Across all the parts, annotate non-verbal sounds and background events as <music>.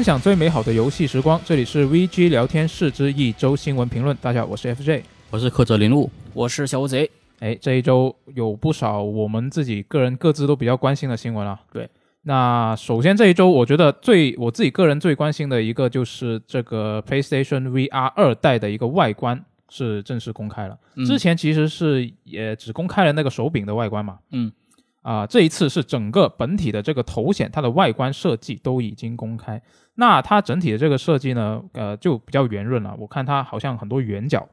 分享最美好的游戏时光，这里是 VG 聊天室之一周新闻评论。大家好，我是 FJ，我是柯泽林路，我是小乌贼。哎，这一周有不少我们自己个人各自都比较关心的新闻啊。对，那首先这一周，我觉得最我自己个人最关心的一个就是这个 PlayStation VR 二代的一个外观是正式公开了。之前其实是也只公开了那个手柄的外观嘛。嗯。啊，这一次是整个本体的这个头显，它的外观设计都已经公开。那它整体的这个设计呢，呃，就比较圆润了。我看它好像很多圆角，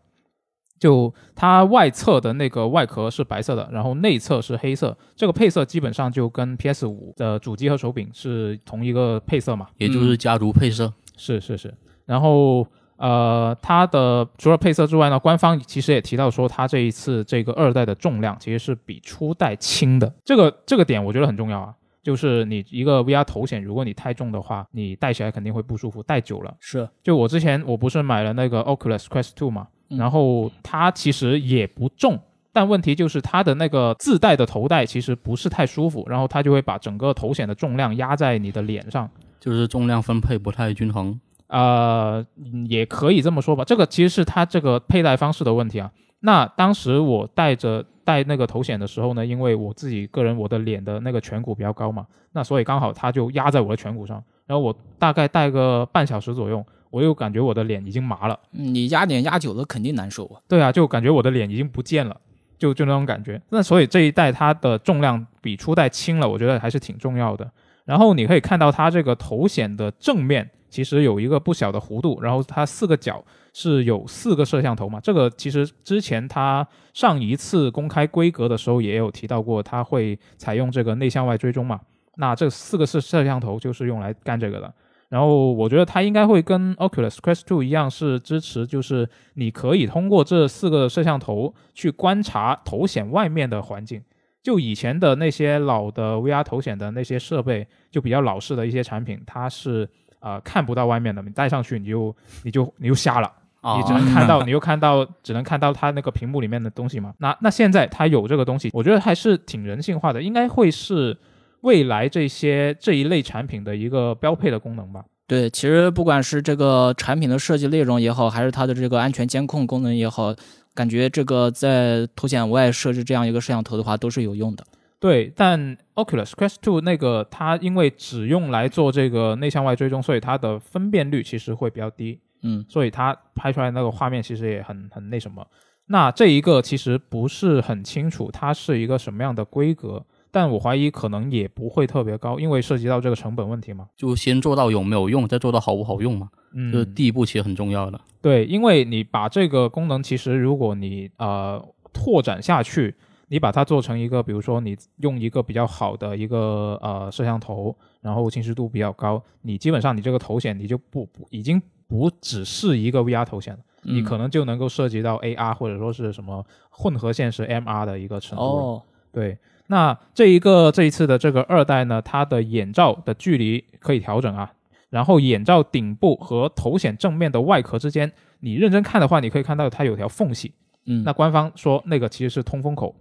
就它外侧的那个外壳是白色的，然后内侧是黑色。这个配色基本上就跟 PS 五的主机和手柄是同一个配色嘛，也就是家族配色。是是是，然后。呃，它的除了配色之外呢，官方其实也提到说，它这一次这个二代的重量其实是比初代轻的。这个这个点我觉得很重要啊，就是你一个 VR 头显，如果你太重的话，你戴起来肯定会不舒服，戴久了是。就我之前我不是买了那个 Oculus Quest Two 嘛，然后它其实也不重，但问题就是它的那个自带的头戴其实不是太舒服，然后它就会把整个头显的重量压在你的脸上，就是重量分配不太均衡。呃，也可以这么说吧。这个其实是它这个佩戴方式的问题啊。那当时我戴着戴那个头显的时候呢，因为我自己个人我的脸的那个颧骨比较高嘛，那所以刚好它就压在我的颧骨上。然后我大概戴个半小时左右，我又感觉我的脸已经麻了。你压脸压久了肯定难受啊。对啊，就感觉我的脸已经不见了，就就那种感觉。那所以这一代它的重量比初代轻了，我觉得还是挺重要的。然后你可以看到它这个头显的正面。其实有一个不小的弧度，然后它四个角是有四个摄像头嘛？这个其实之前它上一次公开规格的时候也有提到过，它会采用这个内向外追踪嘛？那这四个是摄像头就是用来干这个的。然后我觉得它应该会跟 Oculus Quest 2一样，是支持就是你可以通过这四个摄像头去观察头显外面的环境。就以前的那些老的 VR 头显的那些设备，就比较老式的一些产品，它是。呃，看不到外面的，你戴上去你就你就你就瞎了，你只能看到，<laughs> 你又看到，只能看到它那个屏幕里面的东西嘛。那那现在它有这个东西，我觉得还是挺人性化的，应该会是未来这些这一类产品的一个标配的功能吧。对，其实不管是这个产品的设计内容也好，还是它的这个安全监控功能也好，感觉这个在凸显外设置这样一个摄像头的话，都是有用的。对，但 Oculus Quest 2那个它因为只用来做这个内向外追踪，所以它的分辨率其实会比较低，嗯，所以它拍出来那个画面其实也很很那什么。那这一个其实不是很清楚它是一个什么样的规格，但我怀疑可能也不会特别高，因为涉及到这个成本问题嘛。就先做到有没有用，再做到好不好用嘛，嗯，这第一步其实很重要的。对，因为你把这个功能，其实如果你呃拓展下去。你把它做成一个，比如说你用一个比较好的一个呃摄像头，然后清晰度比较高，你基本上你这个头显你就不不已经不只是一个 VR 头显了，你可能就能够涉及到 AR 或者说是什么混合现实 MR 的一个程度。哦，对，那这一个这一次的这个二代呢，它的眼罩的距离可以调整啊，然后眼罩顶部和头显正面的外壳之间，你认真看的话，你可以看到它有条缝隙。嗯，那官方说那个其实是通风口。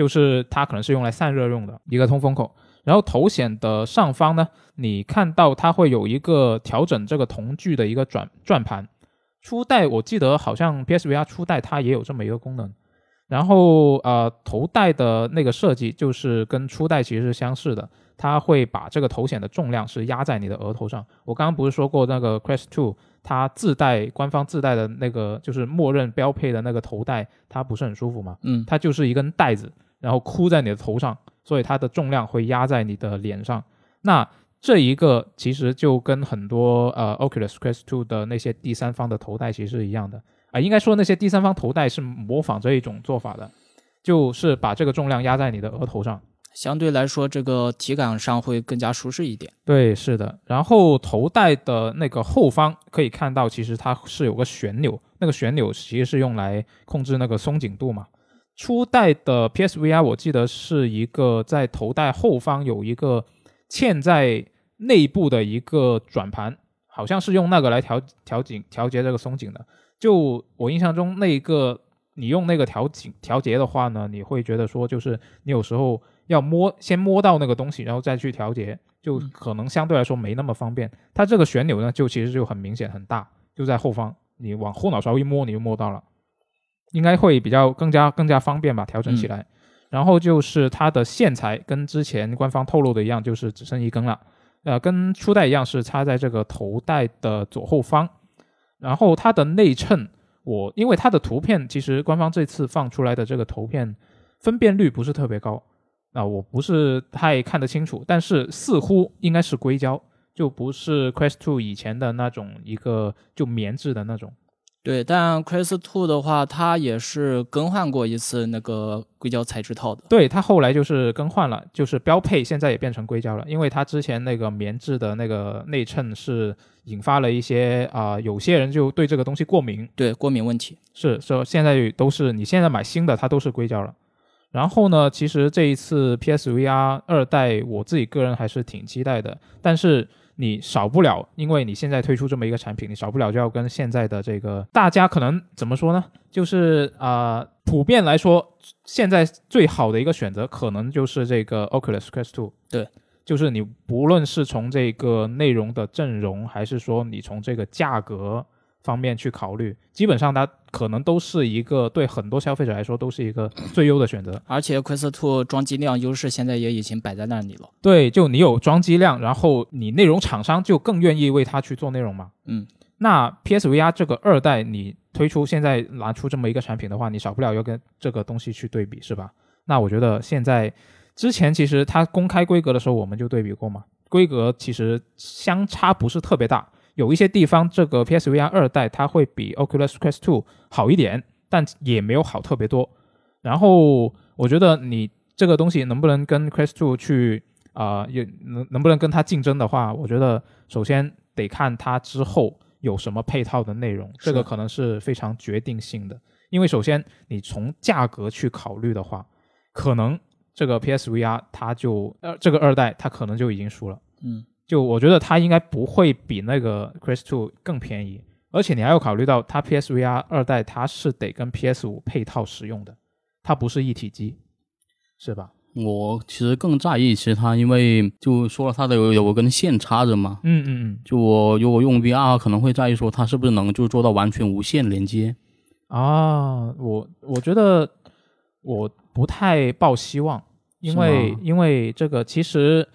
就是它可能是用来散热用的一个通风口，然后头显的上方呢，你看到它会有一个调整这个瞳距的一个转转盘。初代我记得好像 PSVR 初代它也有这么一个功能。然后呃，头戴的那个设计就是跟初代其实是相似的，它会把这个头显的重量是压在你的额头上。我刚刚不是说过那个 Quest Two 它自带官方自带的那个就是默认标配的那个头戴，它不是很舒服吗？嗯，它就是一根带子。然后箍在你的头上，所以它的重量会压在你的脸上。那这一个其实就跟很多呃 Oculus Quest 2的那些第三方的头戴其实是一样的啊。应该说那些第三方头戴是模仿这一种做法的，就是把这个重量压在你的额头上，相对来说这个体感上会更加舒适一点。对，是的。然后头戴的那个后方可以看到，其实它是有个旋钮，那个旋钮其实是用来控制那个松紧度嘛。初代的 PSVR 我记得是一个在头戴后方有一个嵌在内部的一个转盘，好像是用那个来调调紧调节这个松紧的。就我印象中，那一个你用那个调紧调节的话呢，你会觉得说就是你有时候要摸先摸到那个东西，然后再去调节，就可能相对来说没那么方便。它这个旋钮呢，就其实就很明显很大，就在后方，你往后脑勺一摸，你就摸到了，应该会比较更加更加方便吧，调整起来。然后就是它的线材跟之前官方透露的一样，就是只剩一根了，呃，跟初代一样是插在这个头带的左后方。然后它的内衬，我因为它的图片其实官方这次放出来的这个图片分辨率不是特别高。啊，我不是太看得清楚，但是似乎应该是硅胶，就不是 Quest Two 以前的那种一个就棉质的那种。对，但 Quest Two 的话，它也是更换过一次那个硅胶材质套的。对，它后来就是更换了，就是标配现在也变成硅胶了，因为它之前那个棉质的那个内衬是引发了一些啊，有些人就对这个东西过敏。对，过敏问题是说现在都是你现在买新的，它都是硅胶了。然后呢，其实这一次 PSVR 二代，我自己个人还是挺期待的。但是你少不了，因为你现在推出这么一个产品，你少不了就要跟现在的这个大家可能怎么说呢？就是啊，普遍来说，现在最好的一个选择可能就是这个 Oculus Quest Two。对，就是你不论是从这个内容的阵容，还是说你从这个价格。方面去考虑，基本上它可能都是一个对很多消费者来说都是一个最优的选择。而且 Quest Two 装机量优势现在也已经摆在那里了。对，就你有装机量，然后你内容厂商就更愿意为它去做内容嘛。嗯，那 PSVR 这个二代你推出现在拿出这么一个产品的话，你少不了要跟这个东西去对比，是吧？那我觉得现在之前其实它公开规格的时候我们就对比过嘛，规格其实相差不是特别大。有一些地方，这个 PSVR 二代它会比 Oculus Quest 2好一点，但也没有好特别多。然后我觉得你这个东西能不能跟 Quest 2去啊，也能能不能跟它竞争的话，我觉得首先得看它之后有什么配套的内容，这个可能是非常决定性的。因为首先你从价格去考虑的话，可能这个 PSVR 它就呃这个二代它可能就已经输了。嗯。就我觉得它应该不会比那个 Quest Two 更便宜，而且你还要考虑到它 PSVR 二代它是得跟 PS 五配套使用的，它不是一体机，是吧？我其实更在意，其实它因为就说了它的有有根线插着嘛，嗯嗯嗯，就我如果用 VR 可能会在意说它是不是能就做到完全无线连接啊？我我觉得我不太抱希望，因为因为这个其实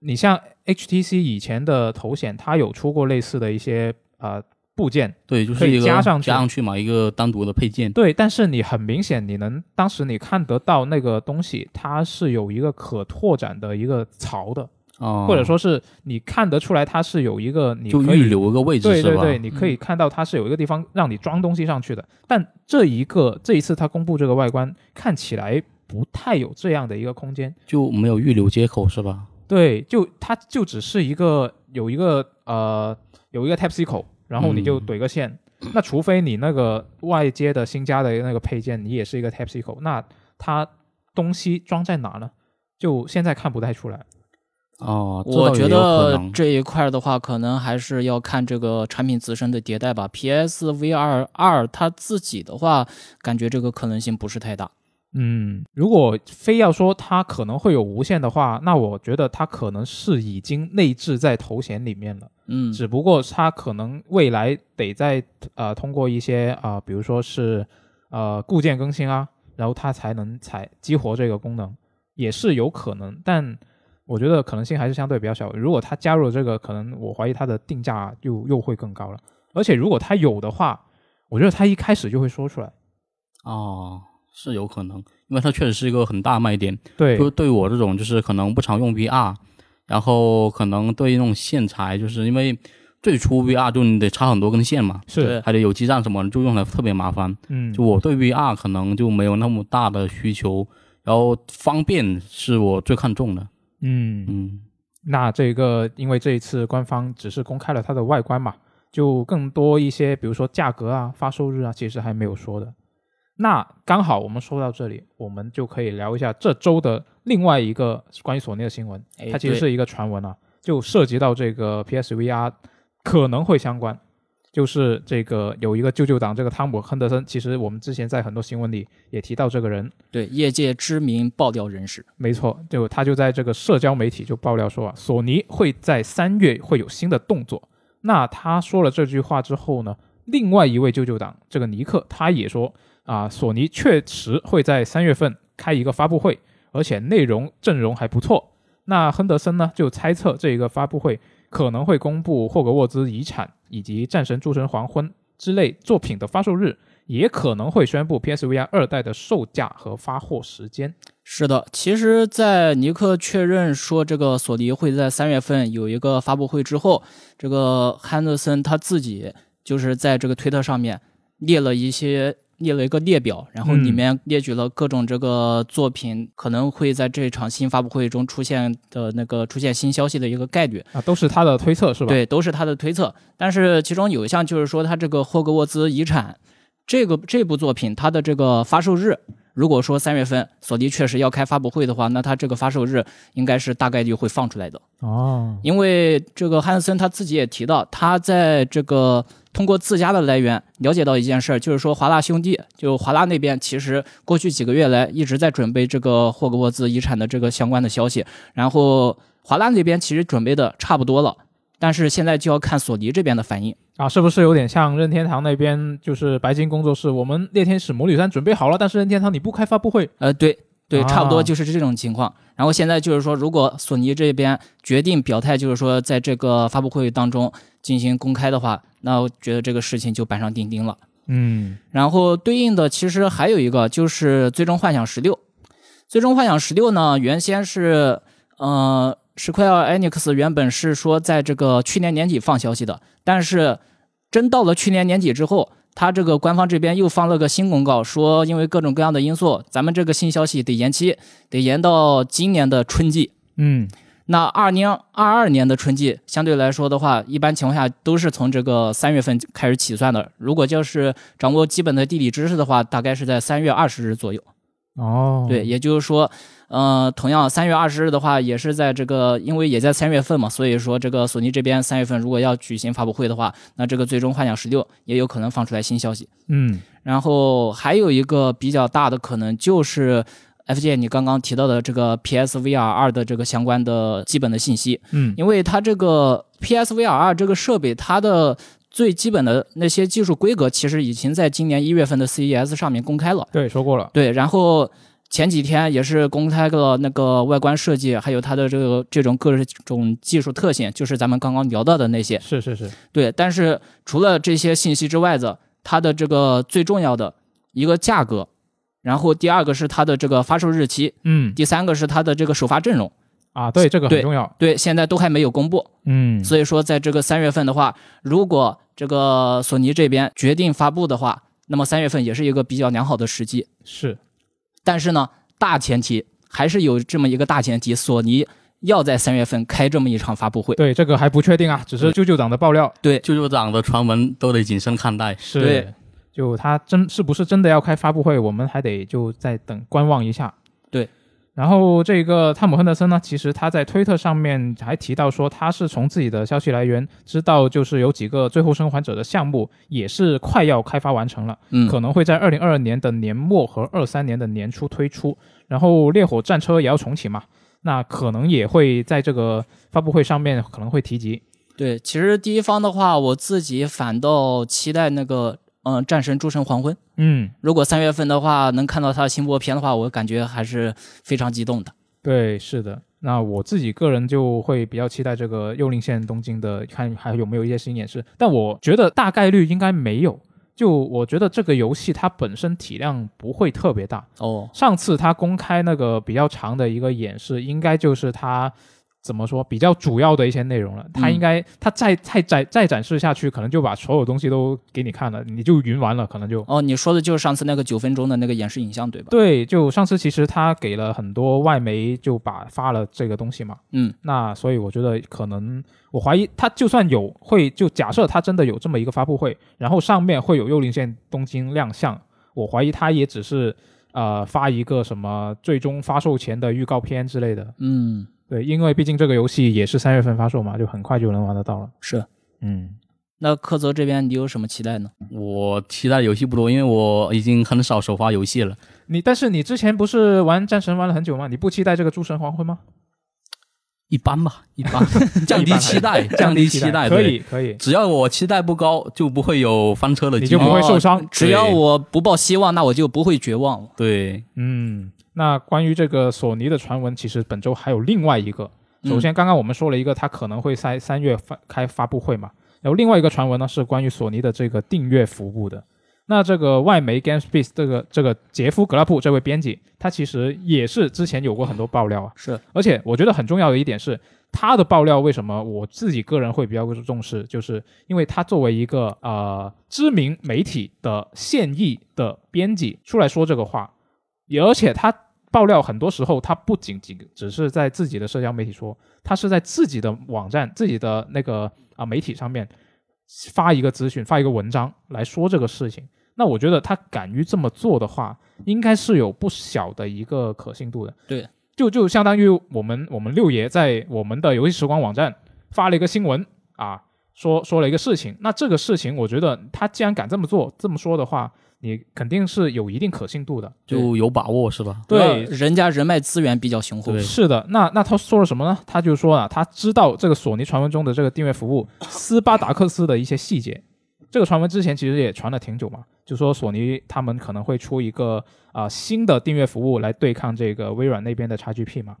你像。HTC 以前的头显，它有出过类似的一些呃部件，对，就是一个加上加上去嘛，一个单独的配件。对，但是你很明显，你能当时你看得到那个东西，它是有一个可拓展的一个槽的，哦，或者说是你看得出来它是有一个，你就预留一个位置，对对对，你可以看到它是有一个地方让你装东西上去的。但这一个这一次它公布这个外观，看起来不太有这样的一个空间，就没有预留接口是吧？对，就它就只是一个有一个呃有一个 Type C 口，然后你就怼个线。那除非你那个外接的新加的那个配件，你也是一个 Type C 口，那它东西装在哪呢？就现在看不太出来。哦，我觉得这一块的话，可能还是要看这个产品自身的迭代吧。PSVR 二它自己的话，感觉这个可能性不是太大。嗯，如果非要说它可能会有无线的话，那我觉得它可能是已经内置在头显里面了。嗯，只不过它可能未来得在呃通过一些啊，比如说是呃固件更新啊，然后它才能才激活这个功能，也是有可能。但我觉得可能性还是相对比较小。如果它加入了这个，可能我怀疑它的定价又又会更高了。而且如果它有的话，我觉得它一开始就会说出来。哦。是有可能，因为它确实是一个很大卖点。对，就对我这种就是可能不常用 VR，然后可能对那种线材，就是因为最初 VR 就你得插很多根线嘛，是，还得有基站什么，就用来特别麻烦。嗯，就我对 VR 可能就没有那么大的需求，然后方便是我最看重的。嗯嗯，那这个因为这一次官方只是公开了它的外观嘛，就更多一些，比如说价格啊、发售日啊，其实还没有说的。那刚好我们说到这里，我们就可以聊一下这周的另外一个关于索尼的新闻。它其实是一个传闻啊，就涉及到这个 PSVR 可能会相关。就是这个有一个舅舅党，这个汤姆亨德森，其实我们之前在很多新闻里也提到这个人，对，业界知名爆料人士。没错，就他就在这个社交媒体就爆料说啊，索尼会在三月会有新的动作。那他说了这句话之后呢，另外一位舅舅党这个尼克他也说啊，索尼确实会在三月份开一个发布会，而且内容阵容还不错。那亨德森呢就猜测这一个发布会可能会公布霍格沃兹遗产以及战神诸神黄昏之类作品的发售日，也可能会宣布 PSVR 二代的售价和发货时间。是的，其实，在尼克确认说这个索尼会在三月份有一个发布会之后，这个汉德森他自己就是在这个推特上面列了一些列了一个列表，然后里面列举了各种这个作品可能会在这场新发布会中出现的那个出现新消息的一个概率。啊，都是他的推测是吧？对，都是他的推测。但是其中有一项就是说，他这个霍格沃兹遗产这个这部作品，它的这个发售日。如果说三月份索尼确实要开发布会的话，那它这个发售日应该是大概率会放出来的哦。因为这个汉德森他自己也提到，他在这个通过自家的来源了解到一件事儿，就是说华纳兄弟就华纳那边其实过去几个月来一直在准备这个霍格沃兹遗产的这个相关的消息，然后华纳那边其实准备的差不多了，但是现在就要看索尼这边的反应。啊，是不是有点像任天堂那边，就是白金工作室，我们猎天使魔女三准备好了，但是任天堂你不开发布会？呃，对对，差不多就是这种情况。然后现在就是说，如果索尼这边决定表态，就是说在这个发布会当中进行公开的话，那我觉得这个事情就板上钉钉了。嗯，然后对应的其实还有一个就是《最终幻想十六》，《最终幻想十六》呢，原先是呃。史快尔 Enix 原本是说在这个去年年底放消息的，但是真到了去年年底之后，他这个官方这边又放了个新公告，说因为各种各样的因素，咱们这个新消息得延期，得延到今年的春季。嗯，那二零二二年的春季相对来说的话，一般情况下都是从这个三月份开始起算的。如果就是掌握基本的地理知识的话，大概是在三月二十日左右。哦，对，也就是说。呃，同样三月二十日的话，也是在这个，因为也在三月份嘛，所以说这个索尼这边三月份如果要举行发布会的话，那这个最终幻想十六也有可能放出来新消息。嗯，然后还有一个比较大的可能就是 F J 你刚刚提到的这个 P S V R 二的这个相关的基本的信息。嗯，因为它这个 P S V R 二这个设备，它的最基本的那些技术规格，其实已经在今年一月份的 C E S 上面公开了。对，说过了。对，然后。前几天也是公开了那个外观设计，还有它的这个这种各种技术特性，就是咱们刚刚聊到的那些。是是是，对。但是除了这些信息之外的，它的这个最重要的一个价格，然后第二个是它的这个发售日期，嗯，第三个是它的这个首发阵容。啊，对，这个很重要。对，现在都还没有公布。嗯，所以说在这个三月份的话，如果这个索尼这边决定发布的话，那么三月份也是一个比较良好的时机。是。但是呢，大前提还是有这么一个大前提，索尼要在三月份开这么一场发布会。对，这个还不确定啊，只是舅舅党的爆料。对，舅舅党的传闻都得谨慎看待。是，就他真是不是真的要开发布会，我们还得就再等观望一下。对。然后这个汤姆亨德森呢，其实他在推特上面还提到说，他是从自己的消息来源知道，就是有几个最后生还者的项目也是快要开发完成了，嗯，可能会在二零二二年的年末和二三年的年初推出。然后烈火战车也要重启嘛，那可能也会在这个发布会上面可能会提及。对，其实第一方的话，我自己反倒期待那个。嗯，战神诸神黄昏。嗯，如果三月份的话能看到他的新播片的话，我感觉还是非常激动的。对，是的。那我自己个人就会比较期待这个幽灵线东京的，看还有没有一些新演示。但我觉得大概率应该没有。就我觉得这个游戏它本身体量不会特别大。哦，上次它公开那个比较长的一个演示，应该就是他。怎么说比较主要的一些内容了？他应该他再再再再展示下去，可能就把所有东西都给你看了，你就云完了，可能就哦。你说的就是上次那个九分钟的那个演示影像，对吧？对，就上次其实他给了很多外媒就把发了这个东西嘛。嗯，那所以我觉得可能我怀疑他就算有会就假设他真的有这么一个发布会，然后上面会有幽灵线东京亮相，我怀疑他也只是呃发一个什么最终发售前的预告片之类的。嗯。对，因为毕竟这个游戏也是三月份发售嘛，就很快就能玩得到了。是，嗯，那柯泽这边你有什么期待呢？我期待游戏不多，因为我已经很少首发游戏了。你但是你之前不是玩战神玩了很久吗？你不期待这个诸神黄昏吗？一般吧，一般，<laughs> 降低期待，降低期待，可对以可以，只要我期待不高，就不会有翻车的机会。你就不会受伤哦只要我不抱希望，那我就不会绝望了。对，嗯，那关于这个索尼的传闻，其实本周还有另外一个。嗯首先，刚刚我们说了一个，它可能会在三月发开发布会嘛。然后另外一个传闻呢，是关于索尼的这个订阅服务的。那这个外媒 GameSpace 这个这个杰夫格拉布这位编辑，他其实也是之前有过很多爆料啊。是，而且我觉得很重要的一点是，他的爆料为什么我自己个人会比较重视，就是因为他作为一个呃知名媒体的现役的编辑出来说这个话，而且他爆料很多时候他不仅仅只是在自己的社交媒体说，他是在自己的网站、自己的那个啊、媒体上面发一个资讯、发一个文章来说这个事情。那我觉得他敢于这么做的话，应该是有不小的一个可信度的。对，就就相当于我们我们六爷在我们的游戏时光网站发了一个新闻啊，说说了一个事情。那这个事情，我觉得他既然敢这么做这么说的话，你肯定是有一定可信度的。就有把握是吧？对，人家人脉资源比较雄厚。对是的，那那他说了什么呢？他就说啊，他知道这个索尼传闻中的这个订阅服务斯巴达克斯的一些细节。这个传闻之前其实也传了挺久嘛，就说索尼他们可能会出一个啊、新的订阅服务来对抗这个微软那边的 XGP 嘛。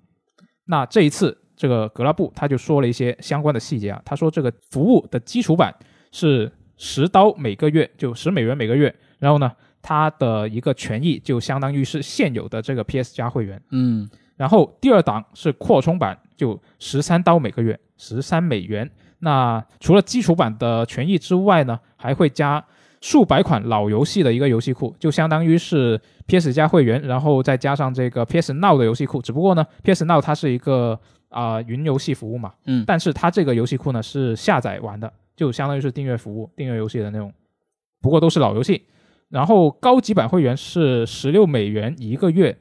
那这一次这个格拉布他就说了一些相关的细节啊，他说这个服务的基础版是十刀每个月，就十美元每个月，然后呢，它的一个权益就相当于是现有的这个 PS 加会员。嗯，然后第二档是扩充版，就十三刀每个月，十三美元。那除了基础版的权益之外呢，还会加数百款老游戏的一个游戏库，就相当于是 PS 加会员，然后再加上这个 PS Now 的游戏库。只不过呢，PS Now 它是一个啊、云游戏服务嘛，嗯但是它这个游戏库呢是下载玩的，就相当于是订阅服务、订阅游戏的那种，不过都是老游戏。然后高级版会员是十六美元一个月，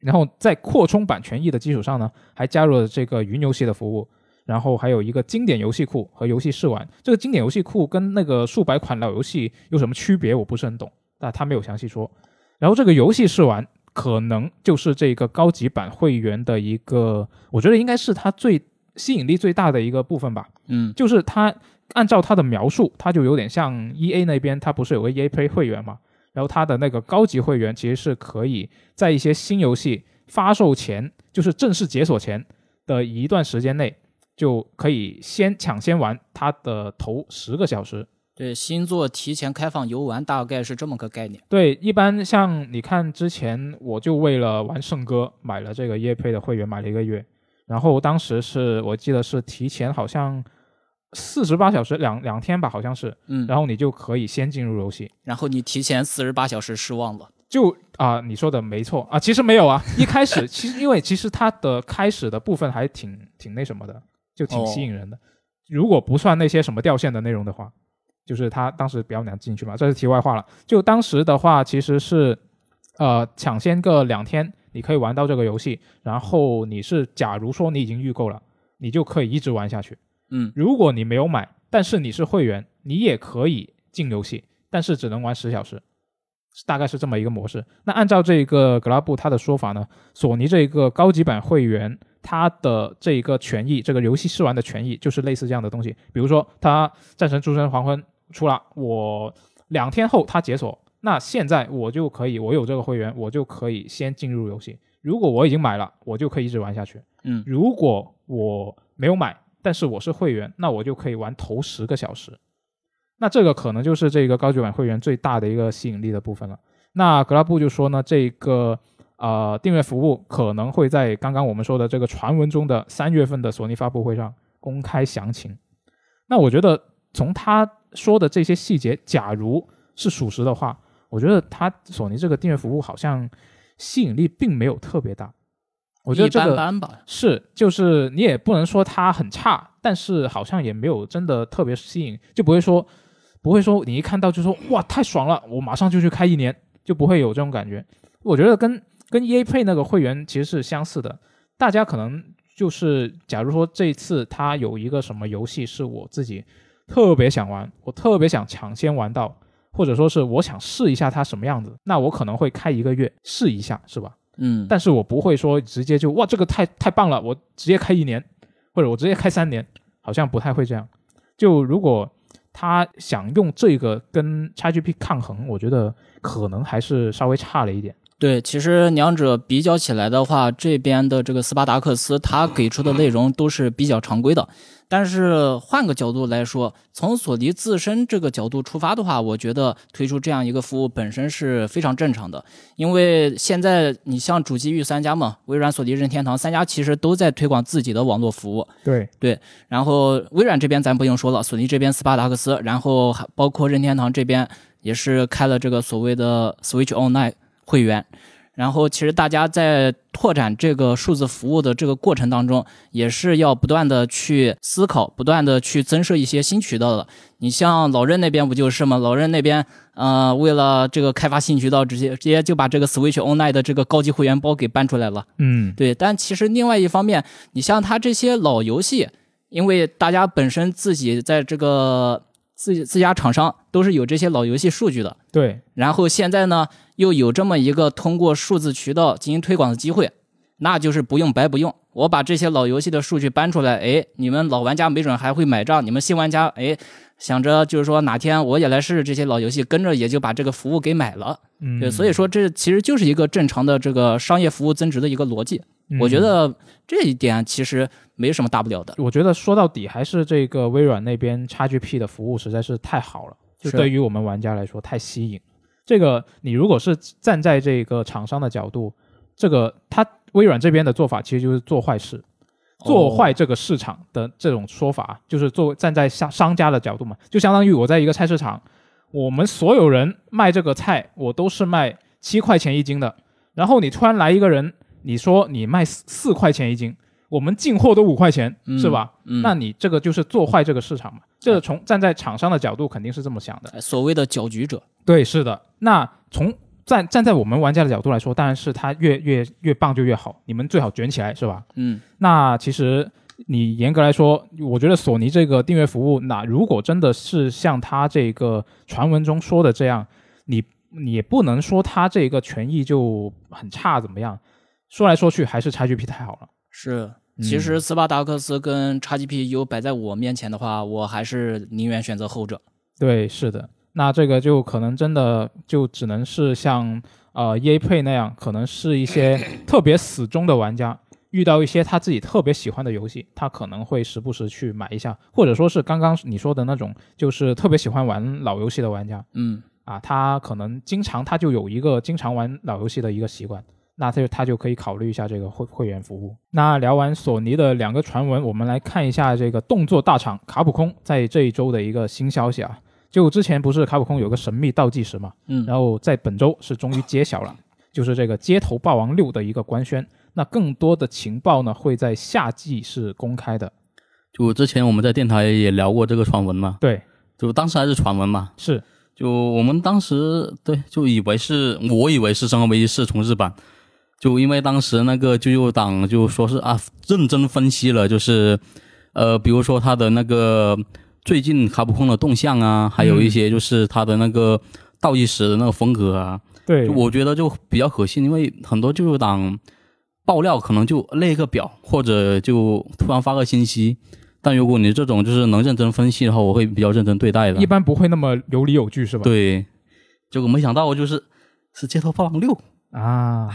然后在扩充版权益的基础上呢，还加入了这个云游戏的服务，然后还有一个经典游戏库和游戏试玩。这个经典游戏库跟那个数百款老游戏有什么区别？我不是很懂，但他没有详细说。然后这个游戏试玩可能就是这个高级版会员的一个，我觉得应该是它最吸引力最大的一个部分吧。嗯，就是它按照他的描述，他就有点像 E A 那边，他不是有个 E A Play 会员嘛？然后他的那个高级会员其实是可以在一些新游戏发售前，就是正式解锁前的一段时间内，就可以先抢先玩它的头十个小时。对，新作提前开放游玩大概是这么个概念。对，一般像你看之前，我就为了玩圣歌买了这个 EA Play 的会员，买了一个月，然后当时是我记得是提前好像四十八小时两两天吧，好像是，嗯，然后你就可以先进入游戏。然后你提前四十八小时失望了。就啊、你说的没错啊，其实没有啊，一开始 <laughs> 其实因为其实它的开始的部分还挺挺那什么的，就挺吸引人的。如果不算那些什么掉线的内容的话，就是他当时比较难进去嘛，这是题外话了。就当时的话，其实是呃抢先个两天，你可以玩到这个游戏，然后你是假如说你已经预购了，你就可以一直玩下去。嗯，如果你没有买，但是你是会员，你也可以进游戏，但是只能玩十小时，大概是这么一个模式。那按照这个格拉布他的说法呢，索尼这一个高级版会员，他的这一个权益，这个游戏试玩的权益，就是类似这样的东西。比如说，他《战神：诸神黄昏》出了，我两天后他解锁，那现在我就可以，我有这个会员，我就可以先进入游戏。如果我已经买了，我就可以一直玩下去。嗯，如果我没有买，但是我是会员，那我就可以玩头十个小时。那这个可能就是这个高级版会员最大的一个吸引力的部分了。那格拉布就说呢，这个呃订阅服务可能会在刚刚我们说的这个传闻中的三月份的索尼发布会上公开详情。那我觉得从他说的这些细节，假如是属实的话，我觉得他索尼这个订阅服务好像吸引力并没有特别大。我觉得一这个。是，就是你也不能说它很差，但是好像也没有真的特别吸引，就不会说不会说你一看到就说哇太爽了，我马上就去开一年，就不会有这种感觉。我觉得跟跟 EA Play 那个会员其实是相似的，大家可能就是假如说这一次它有一个什么游戏是我自己特别想玩，我特别想抢先玩到，或者说是我想试一下它什么样子，那我可能会开一个月试一下，是吧？嗯，但是我不会说直接就哇这个太太棒了，我直接开一年，或者我直接开三年，好像不太会这样。就如果他想用这个跟 XGP 抗衡，我觉得可能还是稍微差了一点。对，其实两者比较起来的话，这边的这个斯巴达克斯，它给出的内容都是比较常规的。但是换个角度来说，从索尼自身这个角度出发的话，我觉得推出这样一个服务本身是非常正常的。因为现在你像主机域三家嘛，微软、索尼、任天堂三家其实都在推广自己的网络服务。对，然后微软这边咱不用说了，索尼这边斯巴达克斯，然后还包括任天堂这边也是开了这个所谓的 Switch Online 会员。然后其实大家在拓展这个数字服务的这个过程当中，也是要不断的去思考，不断的去增设一些新渠道的。你像老任那边不就是吗？老任那边呃，为了这个开发新渠道，直接直接就把这个 Switch Online 的这个高级会员包给搬出来了。嗯，对，但其实另外一方面，你像他这些老游戏，因为大家本身自己在这个自己自家厂商都是有这些老游戏数据的，对，然后现在呢又有这么一个通过数字渠道进行推广的机会，那就是不用白不用。我把这些老游戏的数据搬出来，哎，你们老玩家没准还会买账，你们新玩家哎想着就是说哪天我也来试试这些老游戏，跟着也就把这个服务给买了。嗯，对，所以说这其实就是一个正常的这个商业服务增值的一个逻辑。嗯我觉得这一点其实没什么大不了的。我觉得说到底还是这个微软那边 XGP 的服务实在是太好了，就对于我们玩家来说太吸引。这个你如果是站在这个厂商的角度，这个他微软这边的做法其实就是做坏事，做坏这个市场的这种说法，就是做站在商商家的角度嘛，就相当于我在一个菜市场，我们所有人卖这个菜，我都是卖七块钱一斤的，然后你突然来一个人，你说你卖四四块钱一斤，我们进货都五块钱，嗯是吧？嗯，那你这个就是做坏这个市场嘛？这个从站在厂商的角度肯定是这么想的。哎所谓的搅局者，对，是的。那从站站在我们玩家的角度来说，当然是它越越越棒就越好，你们最好卷起来，是吧？嗯，那其实你严格来说，我觉得索尼这个订阅服务，那如果真的是像它这个传闻中说的这样，你你也不能说它这个权益就很差怎么样？说来说去还是 XGP 太好了。是。嗯其实斯巴达克斯跟 XGP 摆在我面前的话，我还是宁愿选择后者。对，是的。那这个就可能真的就只能是像呃 EA Play 那样，可能是一些 <coughs> 特别死忠的玩家，遇到一些他自己特别喜欢的游戏，他可能会时不时去买一下，或者说是刚刚你说的那种，就是特别喜欢玩老游戏的玩家嗯，啊，他可能经常他就有一个经常玩老游戏的一个习惯。那他就他就可以考虑一下这个会会员服务。那聊完索尼的两个传闻，我们来看一下这个动作大厂卡普空在这一周的一个新消息啊。就之前不是卡普空有个神秘倒计时嘛，嗯。然后在本周是终于揭晓了，就是这个《街头霸王六》的一个官宣。那更多的情报呢会在夏季是公开的。就之前我们在电台也聊过这个传闻嘛，对，就当时还是传闻嘛，是，就我们当时对就以为是，我以为是《生化危机四》重置版，就因为当时那个啾啾党就说是啊，认真分析了，就是呃，比如说他的那个最近卡普空的动向啊，还有一些就是他的那个倒计时的那个风格啊，对就，我觉得就比较可信，因为很多就是党爆料可能就列个表，或者就突然发个信息。但如果你这种就是能认真分析的话，我会比较认真对待的。一般不会那么有理有据，是吧？对，结果没想到就是是街头霸王六，啊，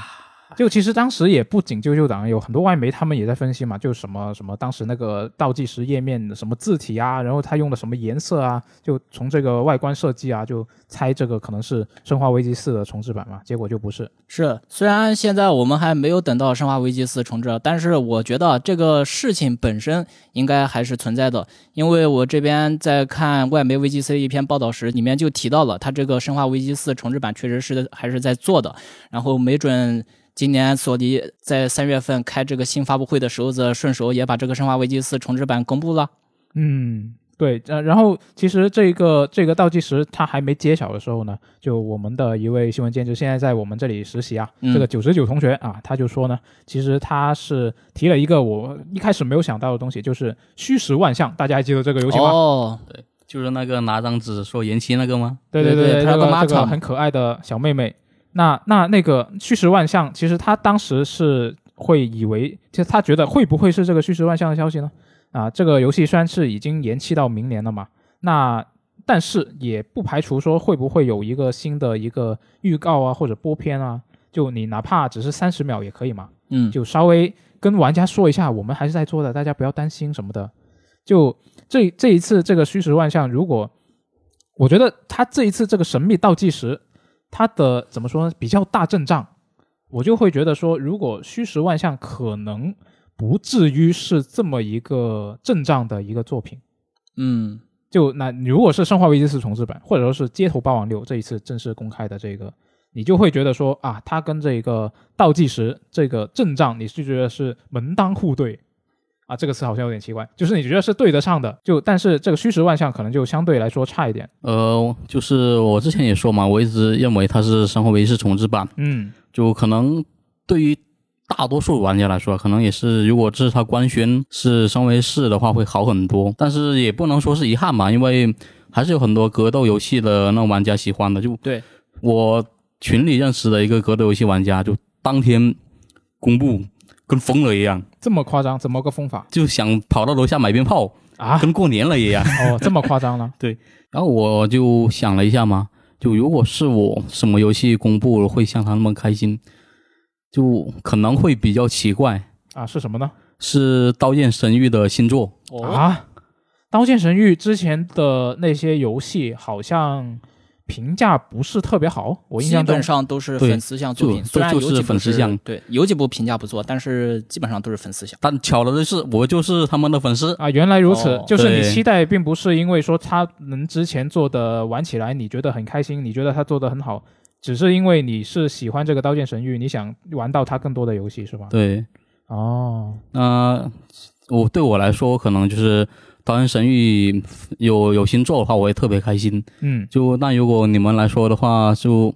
就其实当时也不仅啾啾党，有很多外媒他们也在分析嘛，就什么什么当时那个倒计时页面的什么字体啊，然后他用的什么颜色啊，就从这个外观设计啊，就猜这个可能是《生化危机四》的重置版嘛，结果就不是。是，虽然现在我们还没有等到《生化危机四》重置，但是我觉得这个事情本身应该还是存在的，因为我这边在看外媒 VGC 的一篇报道时，里面就提到了，它这个《生化危机四》重置版确实是还是在做的，然后没准。今年索尼在三月份开这个新发布会的时候，子顺手也把这个《生化危机四》重置版公布了。嗯，对，呃，然后其实这个这个倒计时它还没揭晓的时候呢，就我们的一位新闻监制现在在我们这里实习啊，嗯这个九十九同学啊，他就说呢，其实他是提了一个我一开始没有想到的东西，就是虚实万象，大家还记得这个游戏吗？哦，对就是那个拿张纸说延期那个吗？对对对对他有个个这个很可爱的小妹妹。那那那个虚实万象，其实他当时是会以为，就他觉得会不会是这个虚实万象的消息呢？啊，这个游戏虽然是已经延期到明年了嘛，那但是也不排除说会不会有一个新的一个预告啊，或者播片啊，就你哪怕只是三十秒也可以嘛，嗯，就稍微跟玩家说一下，我们还是在做的，大家不要担心什么的。就这这一次这个虚实万象，如果我觉得他这一次这个神秘倒计时，它的怎么说呢，比较大阵仗，我就会觉得说，如果虚实万象可能不至于是这么一个阵仗的一个作品。嗯就那如果是《生化危机四》重置版，或者说是《街头霸王六》这一次正式公开的这个，你就会觉得说啊，它跟这个倒计时这个阵仗，你是觉得是门当户对啊？这个词好像有点奇怪，就是你觉得是对得上的，就但是这个虚实万象可能就相对来说差一点。呃，就是我之前也说嘛，我一直认为它是《生化危机四》重置版，嗯就可能对于大多数玩家来说，可能也是，如果这是它官宣是《生化危机四》的话，会好很多。但是也不能说是遗憾嘛，因为还是有很多格斗游戏的那玩家喜欢的。就对我群里认识的一个格斗游戏玩家，就当天公布跟疯了一样，这么夸张？怎么个疯法就想跑到楼下买鞭炮，啊？跟过年了一样。哦，这么夸张呢？<laughs> 然后我就想了一下嘛，就如果是我，什么游戏公布了会像他那么开心，就可能会比较奇怪。啊，是什么呢？是《刀剑神域》的新作，哦，啊，《刀剑神域》之前的那些游戏好像评价不是特别好，我印象中基本上都是粉丝向作品，就虽然有就是几部是粉丝向对，有几部评价不错，但是基本上都是粉丝向。但巧了的是，我就是他们的粉丝。啊，原来如此，哦就是你期待，并不是因为说他能之前做的玩起来你觉得很开心，你觉得他做的很好，只是因为你是喜欢这个《刀剑神域》，你想玩到他更多的游戏是吧？对，哦，那、我对我来说，可能就是《刀剑神域》有有新作的话，我也特别开心。嗯，就那如果你们来说的话，就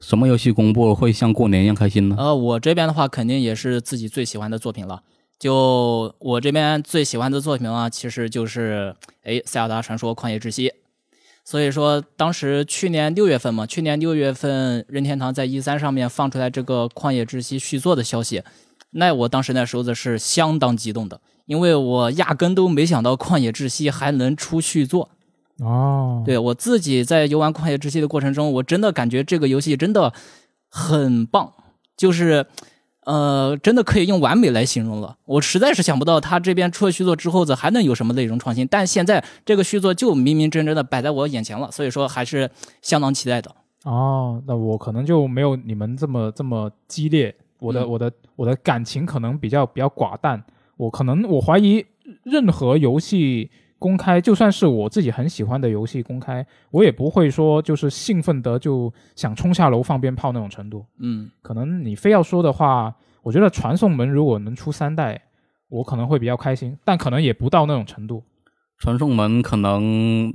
什么游戏公布了会像过年一样开心呢？呃，我这边的话肯定也是自己最喜欢的作品了。就我这边最喜欢的作品啊，其实就是哎《塞尔达传说：旷野之息》。所以说，当时去年六月份嘛，去年六月份任天堂在 E 三上面放出来这个《旷野之息》续作的消息，那我当时那时候的是相当激动的，因为我压根都没想到《旷野之息》还能出续作。哦，对我自己在游玩《旷野之息》的过程中，我真的感觉这个游戏真的很棒，就是呃，真的可以用完美来形容了。我实在是想不到他这边出了续作之后，子还能有什么内容创新。但现在这个续作就明明真真的摆在我眼前了，所以说还是相当期待的。哦，那我可能就没有你们这么这么激烈，我的、嗯我的我的感情可能比较比较寡淡，我可能我怀疑任何游戏公开，就算是我自己很喜欢的游戏公开，我也不会说就是兴奋得就想冲下楼放鞭炮那种程度。嗯，可能你非要说的话，我觉得传送门如果能出三代，我可能会比较开心，但可能也不到那种程度。传送门可能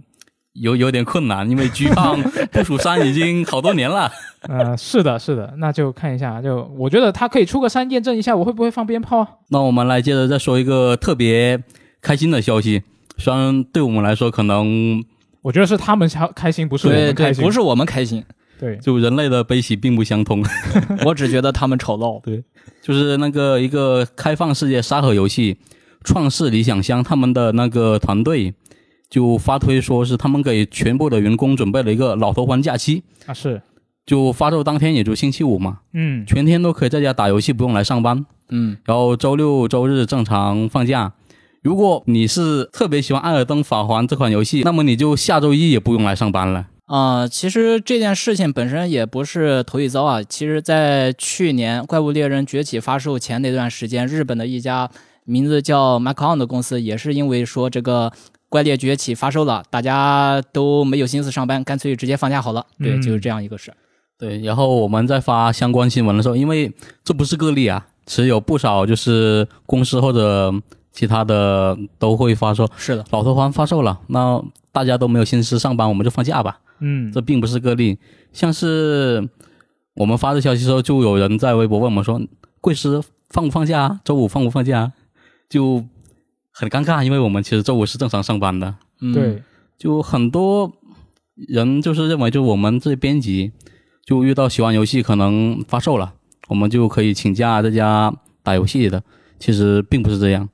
有有点困难，因为巨胖 <laughs> <laughs> 部署三已经好多年了。<laughs> 呃，是的，是的，那就看一下，就我觉得他可以出个三验证一下，我会不会放鞭炮啊？那我们来接着再说一个特别开心的消息，虽然对我们来说可能我觉得是他们开开心，不是我对对，们开心。不是我们开心，对，就人类的悲喜并不相通，我只觉得他们丑陋。就是那个一个开放世界沙盒游戏《创世理想乡》，他们的那个团队就发推说是他们给全部的员工准备了一个老头环假期，啊是，就发售当天也就星期五嘛，嗯全天都可以在家打游戏，不用来上班。嗯，然后周六周日正常放假。如果你是特别喜欢《艾尔登法环》这款游戏，那么你就下周一也不用来上班了。啊、其实这件事情本身也不是头一遭啊。其实，在去年《怪物猎人崛起》发售前那段时间，日本的一家名字叫 Macon 的公司，也是因为说这个《怪猎崛起》发售了，大家都没有心思上班，干脆直接放假好了。对，嗯就是这样一个事。对，然后我们在发相关新闻的时候，因为这不是个例啊，其实有不少就是公司或者其他的都会发说是的，老头环发售了，那大家都没有心思上班，我们就放假吧。嗯，这并不是个例，像是我们发这消息的时候，就有人在微博问我们说：“贵司放不放假啊？周五放不放假啊？”就很尴尬，因为我们其实周五是正常上班的。嗯，对，就很多人就是认为，就我们这些编辑就遇到喜欢游戏可能发售了，我们就可以请假在家打游戏的。其实并不是这样，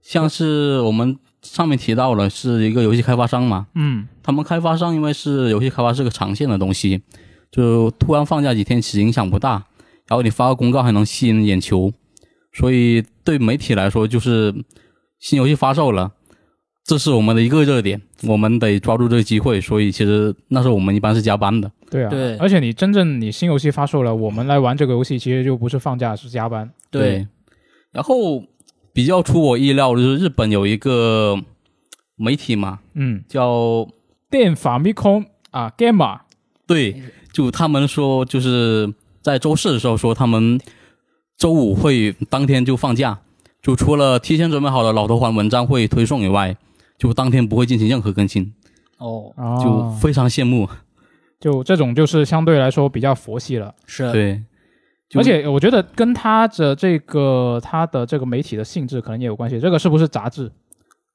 像是我们上面提到了是一个游戏开发商嘛，嗯他们开发商因为是游戏开发是个长线的东西，就突然放假几天其实影响不大，然后你发个公告还能吸引眼球，所以对媒体来说就是新游戏发售了，这是我们的一个热点，我们得抓住这个机会，所以其实那时候我们一般是加班的。对啊，对。而且你真正你新游戏发售了，我们来玩这个游戏，其实就不是放假，是加班。对，然后比较出我意料的就是日本有一个媒体嘛，嗯，叫电法密空啊，Gamma，对，就他们说就是在周四的时候说他们周五会当天就放假，就除了提前准备好的老头环文章会推送以外，就当天不会进行任何更新，哦，哦就非常羡慕。就这种就是相对来说比较佛系了。是，对，而且我觉得跟他的这个他的这个媒体的性质可能也有关系。这个是不是杂志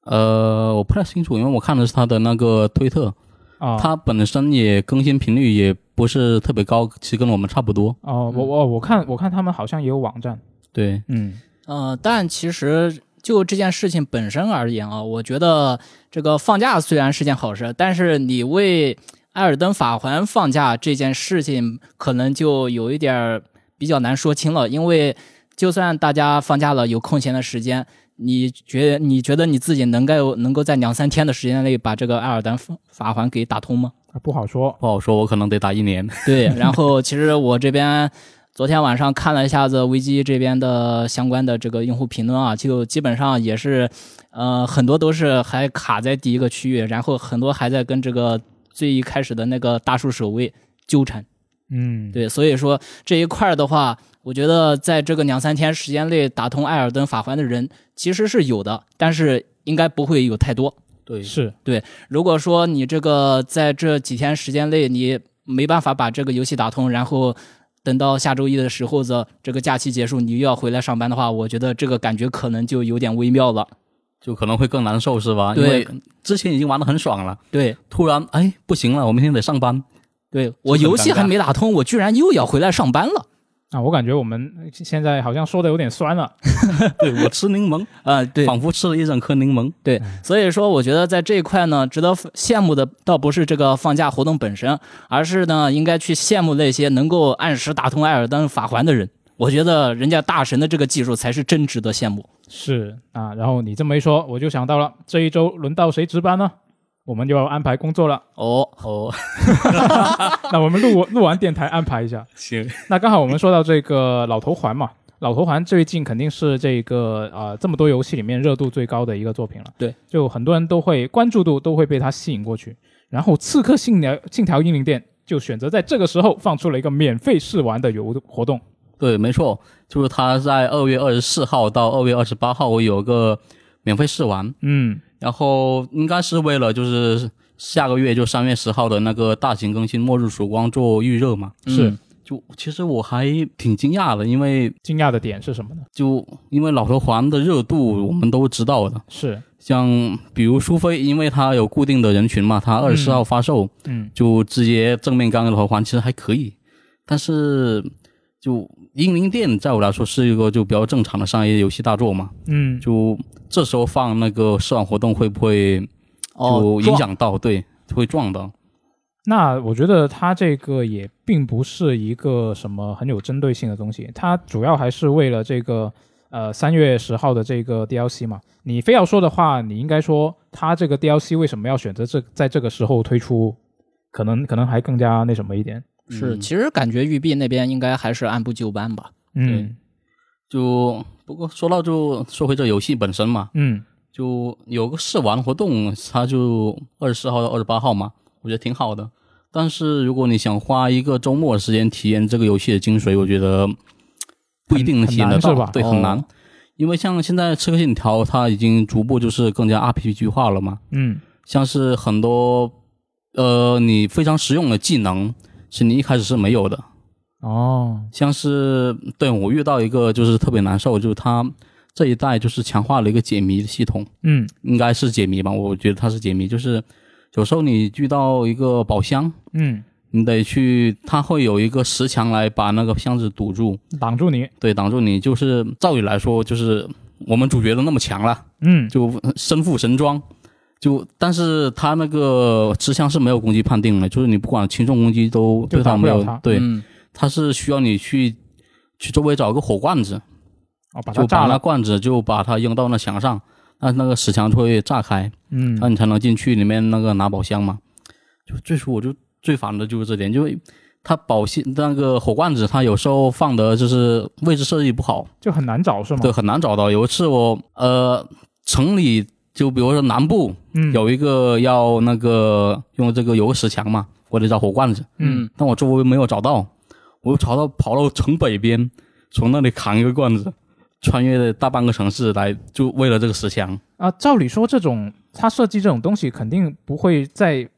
呃，我不太清楚，因为我看的是他的那个推特，啊？他本身也更新频率也不是特别高，其实跟我们差不多。哦，我我我看我看他们好像也有网站。对，嗯呃，但其实就这件事情本身而言啊，我觉得这个放假虽然是件好事，但是你为《艾尔登法环》放假这件事情，可能就有一点儿比较难说清了。因为就算大家放假了，有空闲的时间，你觉你觉得你自己能够能够在两三天的时间内把这个《艾尔登法环》给打通吗？啊不好说。不好说，我可能得打一年。对，然后其实我这边昨天晚上看了一下子危机这边的相关的这个用户评论啊，就基本上也是，呃，很多都是还卡在第一个区域，然后很多还在跟这个最一开始的那个大树守卫纠缠。嗯，对，所以说这一块儿的话，我觉得在这个两三天时间内打通艾尔登法环的人其实是有的，但是应该不会有太多。对，是对如果说你这个在这几天时间内你没办法把这个游戏打通，然后等到下周一的时候的这个假期结束，你又要回来上班的话，我觉得这个感觉可能就有点微妙了。就可能会更难受，是吧？因对为之前已经玩的很爽了，对突然哎不行了，我明天得上班。对，我游戏还没打通，我居然又要回来上班了。啊，我感觉我们现在好像说的有点酸了。<laughs> 对我吃柠檬，啊、对仿佛吃了一整颗柠檬。对，所以说我觉得在这一块呢，值得羡慕的倒不是这个放假活动本身，而是呢应该去羡慕那些能够按时打通艾尔登法环的人。我觉得人家大神的这个技术才是真值得羡慕。是啊，然后你这么一说，我就想到了这一周轮到谁值班呢？我们就要安排工作了。哦，哦，<laughs> 那我们录录完电台安排一下。行，那刚好我们说到这个老头环嘛，老头环最近肯定是这个呃这么多游戏里面热度最高的一个作品了。对，就很多人都会关注度都会被它吸引过去。然后《刺客信条：信条：英灵殿》就选择在这个时候放出了一个免费试玩的游活动。对，没错，就是他在二月二十四号到二月二十八号有个免费试玩，嗯，然后应该是为了就是下个月就三月十号的那个大型更新《末日曙光》做预热嘛。是嗯就其实我还挺惊讶的，因为惊讶的点是什么呢？就因为老头环的热度我们都知道的，是，像比如苏菲，因为它有固定的人群嘛，它二十四号发售，嗯。就直接正面刚老头环其实还可以，但是就英灵殿在我来说是一个就比较正常的商业游戏大作嘛，嗯，就这时候放那个试玩活动会不会哦就，影响到？对，会撞到。那我觉得它这个也并不是一个什么很有针对性的东西，它主要还是为了这个呃三月十号的这个 DLC 嘛。你非要说的话，你应该说它这个 DLC 为什么要选择这在这个时候推出，可能可能还更加那什么一点。是，嗯。其实感觉育碧那边应该还是按部就班吧。嗯。就不过说到就说回这游戏本身嘛，嗯。就有个试玩活动，它就二十四号到二十八号嘛，我觉得挺好的。但是如果你想花一个周末的时间体验这个游戏的精髓，我觉得不一定能体验得到，对，哦很难。因为像现在《刺客信条》，它已经逐步就是更加 RPG 化了嘛，嗯。像是很多呃你非常实用的技能，是你一开始是没有的。哦。像是对我遇到一个就是特别难受，就是他这一代就是强化了一个解谜的系统，嗯。应该是解谜吧，我觉得它是解谜，就是有时候你遇到一个宝箱，嗯，你得去，他会有一个石墙来把那个箱子堵住，挡住你，对，挡住你。就是照理来说，就是我们主角都那么强了，嗯，就身负神装，就但是他那个持枪是没有攻击判定的，就是你不管轻重攻击都对他没有对，嗯他是需要你去去周围找个火罐子，哦，把它就把那，罐子就把它扔到那墙上，那那个石墙就会炸开，嗯那你才能进去里面那个拿宝箱嘛。就最初我就最烦的就是这点，就它宝箱那个火罐子，它有时候放的就是位置设计不好，就很难找是吗？对，很难找到。有一次我呃城里就比如说南部嗯，有一个要那个用这个有个石墙嘛，我得找火罐子，嗯，但我周围没有找到，我又跑到跑到城北边，从那里扛一个罐子，穿越了大半个城市来，就为了这个石墙。啊，照理说这种他设计这种东西肯定不会在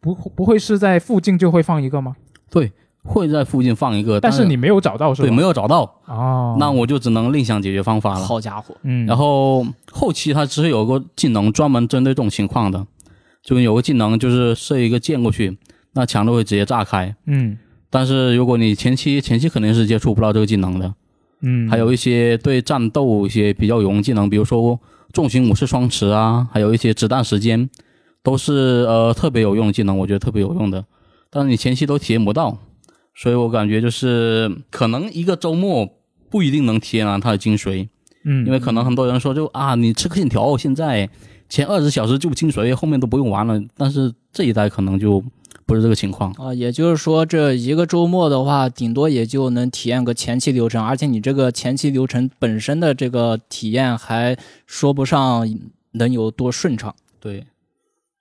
不不会是在附近就会放一个吗？对，会在附近放一个，但但是你没有找到是吧？对没有找到，哦，那我就只能另想解决方法了。好家伙，嗯，然后后期它只是有个技能专门针对这种情况的，就有个技能就是射一个箭过去，那墙都会直接炸开。嗯但是如果你前期前期肯定是接触不到这个技能的，嗯，还有一些对战斗一些比较有用技能，比如说重型武士双持啊，还有一些子弹时间，都是呃特别有用的技能，我觉得特别有用的。但是你前期都体验不到，所以我感觉就是可能一个周末不一定能体验完它的精髓，嗯，因为可能很多人说就啊，你吃个线条现在前二十小时就精髓，后面都不用玩了。但是这一代可能就不是这个情况。啊，也就是说，这一个周末的话，顶多也就能体验个前期流程，而且你这个前期流程本身的这个体验还说不上能有多顺畅。对，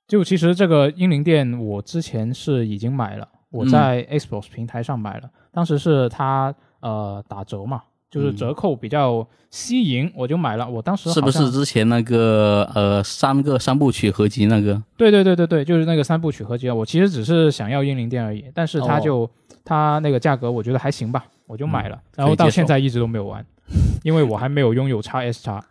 就其实这个英灵殿，我之前是已经买了，我在 Xbox 平台上买了，当时是它呃打折嘛，就是折扣比较吸引，我就买了。我当时是不是之前那个呃三个三部曲合集那个？对对对对对，就是那个三部曲合集啊。我其实只是想要英灵殿而已，但是它就、它那个价格我觉得还行吧，我就买了，然后到现在一直都没有玩，因为我还没有拥有 x S 叉。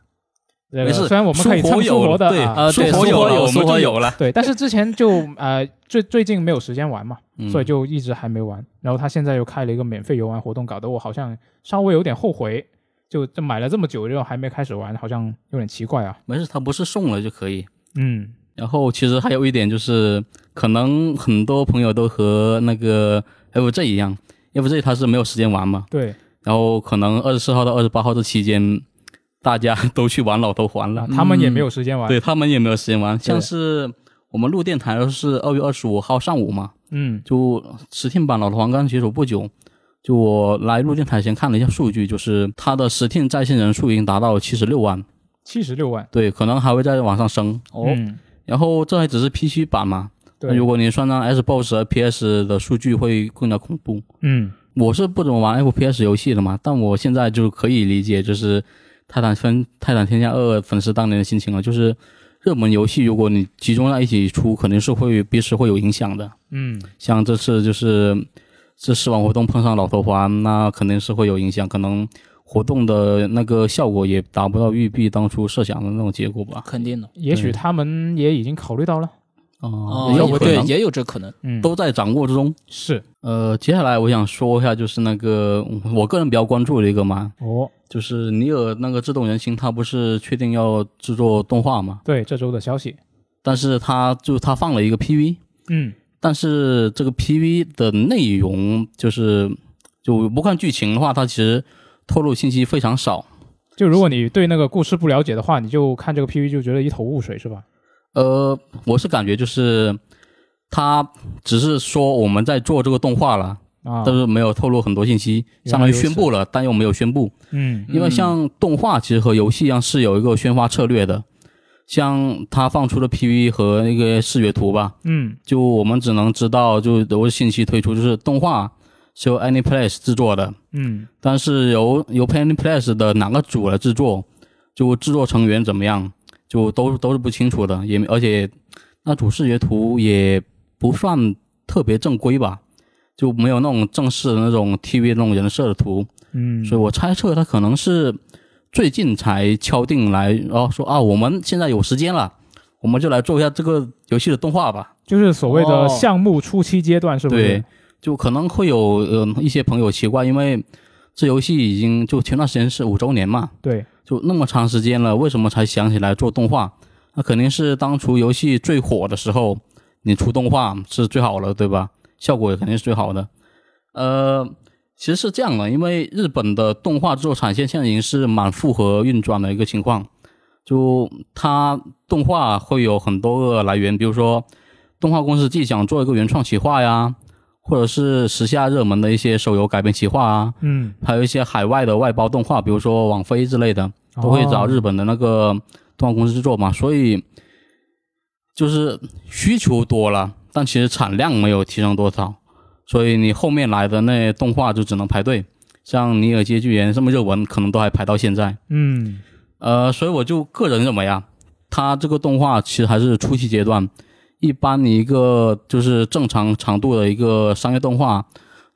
这个没事，虽然我们可以复活蹭复活有对的对复活有了，复活有了。对，但是之前就 <laughs> 呃最最近没有时间玩嘛，嗯所以就一直还没玩。然后他现在又开了一个免费游玩活动，搞得我好像稍微有点后悔，就就买了这么久，然后还没开始玩，好像有点奇怪啊。没事，他不是送了就可以。嗯然后其实还有一点就是，可能很多朋友都和那个 FJ 一样，FJ 他是没有时间玩嘛，对，然后可能二十四号到二十八号这期间，大家都去玩老头环了，啊他们也没有时间玩。对他们也没有时间玩。像是我们录电台的是二月二十五号上午嘛，嗯就实体版老头环刚解锁不久，就我来录电台前看了一下数据，就是它的实体在线人数已经达到七十六万，七十六万。对，可能还会再往上升。哦，嗯然后这还只是 PC 版嘛，那对，如果你算上 Xbox 和 PS 的数据，会更加恐怖。嗯我是不怎么玩 FPS 游戏的嘛，但我现在就可以理解，就是《泰坦分泰坦天下二》粉丝当年的心情了。就是热门游戏，如果你集中在一起出，肯定是会彼此会有影响的。嗯像这次就是这试玩活动碰上老头环，那肯定是会有影响，可能活动的那个效果也达不到育碧当初设想的那种结果吧。肯定的。也许他们也已经考虑到了。哦，也有可对，能也有这可能。嗯，都在掌握之中。是呃，接下来我想说一下，就是那个我个人比较关注的一个嘛，哦，就是尼尔那个自动人心，他不是确定要制作动画嘛？对，这周的消息。但是他就他放了一个 PV，嗯但是这个 PV 的内容就是就不看剧情的话，它其实透露信息非常少。就如果你对那个故事不了解的话，你就看这个 PV 就觉得一头雾水，是吧？呃，我是感觉就是他只是说我们在做这个动画了，啊，但是没有透露很多信息，相当于宣布了，但又没有宣布。嗯。因为像动画其实和游戏一样是有一个宣发策略的，像他放出的 PV 和那个视觉图吧，嗯。就我们只能知道就有信息推出，就是动画是由 AnyPlace 制作的，嗯。但是由由 AnyPlace 的哪个组来制作，就制作成员怎么样，就都都是不清楚的，也而且那主视觉图也不算特别正规吧，就没有那种正式的那种 TV 那种人设的图，嗯，所以我猜测他可能是最近才敲定来，然后说啊，我们现在有时间了，我们就来做一下这个游戏的动画吧。就是所谓的哦项目初期阶段，是不是？对，就可能会有呃一些朋友奇怪，因为这游戏已经就前段时间是五周年嘛，对就那么长时间了，为什么才想起来做动画？那肯定是当初游戏最火的时候，你出动画是最好的，对吧？效果也肯定是最好的。呃，其实是这样的，因为日本的动画制作产线现在已经是满负荷运转的一个情况，就它动画会有很多个来源，比如说动画公司既想做一个原创企划呀，或者是时下热门的一些手游改编企划啊，嗯，还有一些海外的外包动画，比如说网飞之类的，都会找日本的那个动画公司制作嘛，所以就是需求多了，但其实产量没有提升多少，所以你后面来的那动画就只能排队。像《尼尔：街剧人》这么热门，可能都还排到现在。嗯呃，所以我就个人认为啊，它这个动画其实还是初期阶段。一般你一个就是正常长度的一个商业动画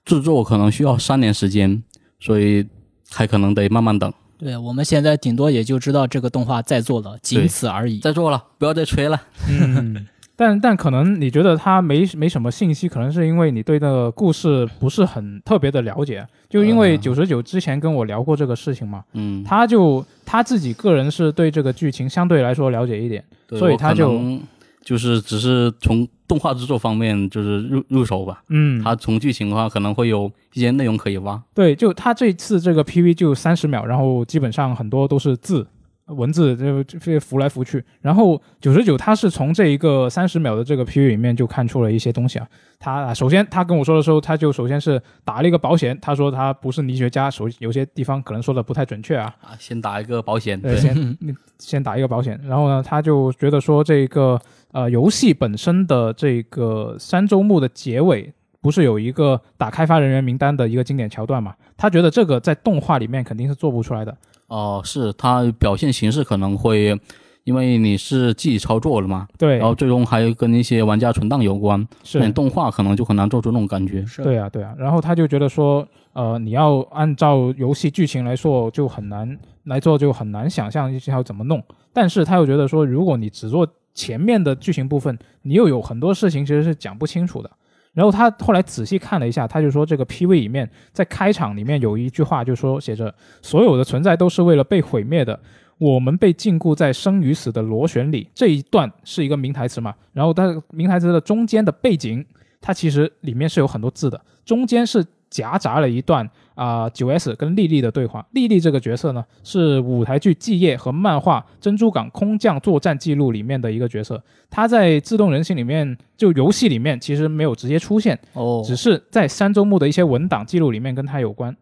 制作，可能需要三年时间，所以还可能得慢慢等。对，我们现在顶多也就知道这个动画在做了，仅此而已。在做了，不要再吹了。嗯，<laughs> 但但可能你觉得他没没什么信息，可能是因为你对那个故事不是很特别的了解。就因为嗯九十九之前跟我聊过这个事情嘛，嗯，他就他自己个人是对这个剧情相对来说了解一点，所以他就能就是只是从动画制作方面就是入入手吧。嗯，他从剧情的话，可能会有一些内容可以挖。对，就他这次这个 PV 就三十秒，然后基本上很多都是字。文字就就浮来浮去，然后九十九他是从这一个三十秒的这个 PV 里面就看出了一些东西啊。他首先他跟我说的时候，他就首先是打了一个保险，他说他不是泥学家，首有些地方可能说的不太准确啊。啊，先打一个保险。对，对，先先打一个保险，然后呢，他就觉得说这个呃游戏本身的这个三周目的结尾不是有一个打开发人员名单的一个经典桥段嘛？他觉得这个在动画里面肯定是做不出来的。哦、是他表现形式可能会，因为你是自己操作了嘛，对然，后最终还跟一些玩家存档有关，是，动画可能就很难做出那种感觉。是对啊，对啊。然后他就觉得说，呃，你要按照游戏剧情来说就很难来做，就很难想象要怎么弄。但是他又觉得说，如果你只做前面的剧情部分，你又有很多事情其实是讲不清楚的。然后他后来仔细看了一下，他就说这个 PV 里面在开场里面有一句话，就说写着所有的存在都是为了被毁灭的，我们被禁锢在生与死的螺旋里。这一段是一个名台词嘛，然后它名台词的中间的背景，它其实里面是有很多字的，中间是夹杂了一段啊九、S 跟莉莉的对话。莉莉这个角色呢，是舞台剧《继业》和漫画《珍珠港空降作战记录》里面的一个角色。她在《自动人心》里面，就游戏里面其实没有直接出现，哦，只是在三周目的一些文档记录里面跟他有关。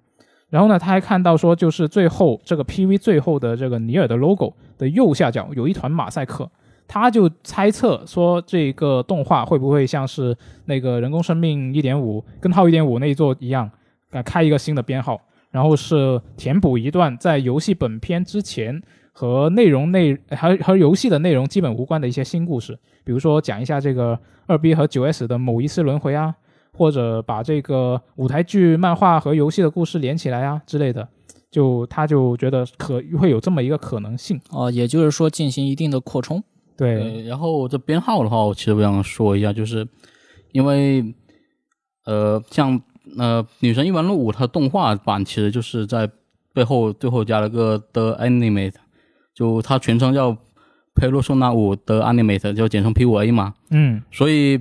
然后呢，他还看到说，就是最后这个 PV 最后的这个尼尔的 logo 的右下角有一团马赛克，他就猜测说这个动画会不会像是那个人工生命一点五跟号一点五那一座一样，呃，开一个新的编号，然后是填补一段在游戏本片之前和内容内和和游戏的内容基本无关的一些新故事，比如说讲一下这个二 B 和九 S 的某一次轮回啊，或者把这个舞台剧、漫画和游戏的故事连起来啊之类的，就他就觉得可会有这么一个可能性。哦，也就是说进行一定的扩充。对，对，然后这编号的话，我其实我想说一下，就是因为呃，像呃《女神异闻录五》它动画版其实就是在背后最后加了个 The Animate，就它全称叫《佩洛索纳五的 Animate》，就简称 P 五 A 嘛，嗯，所以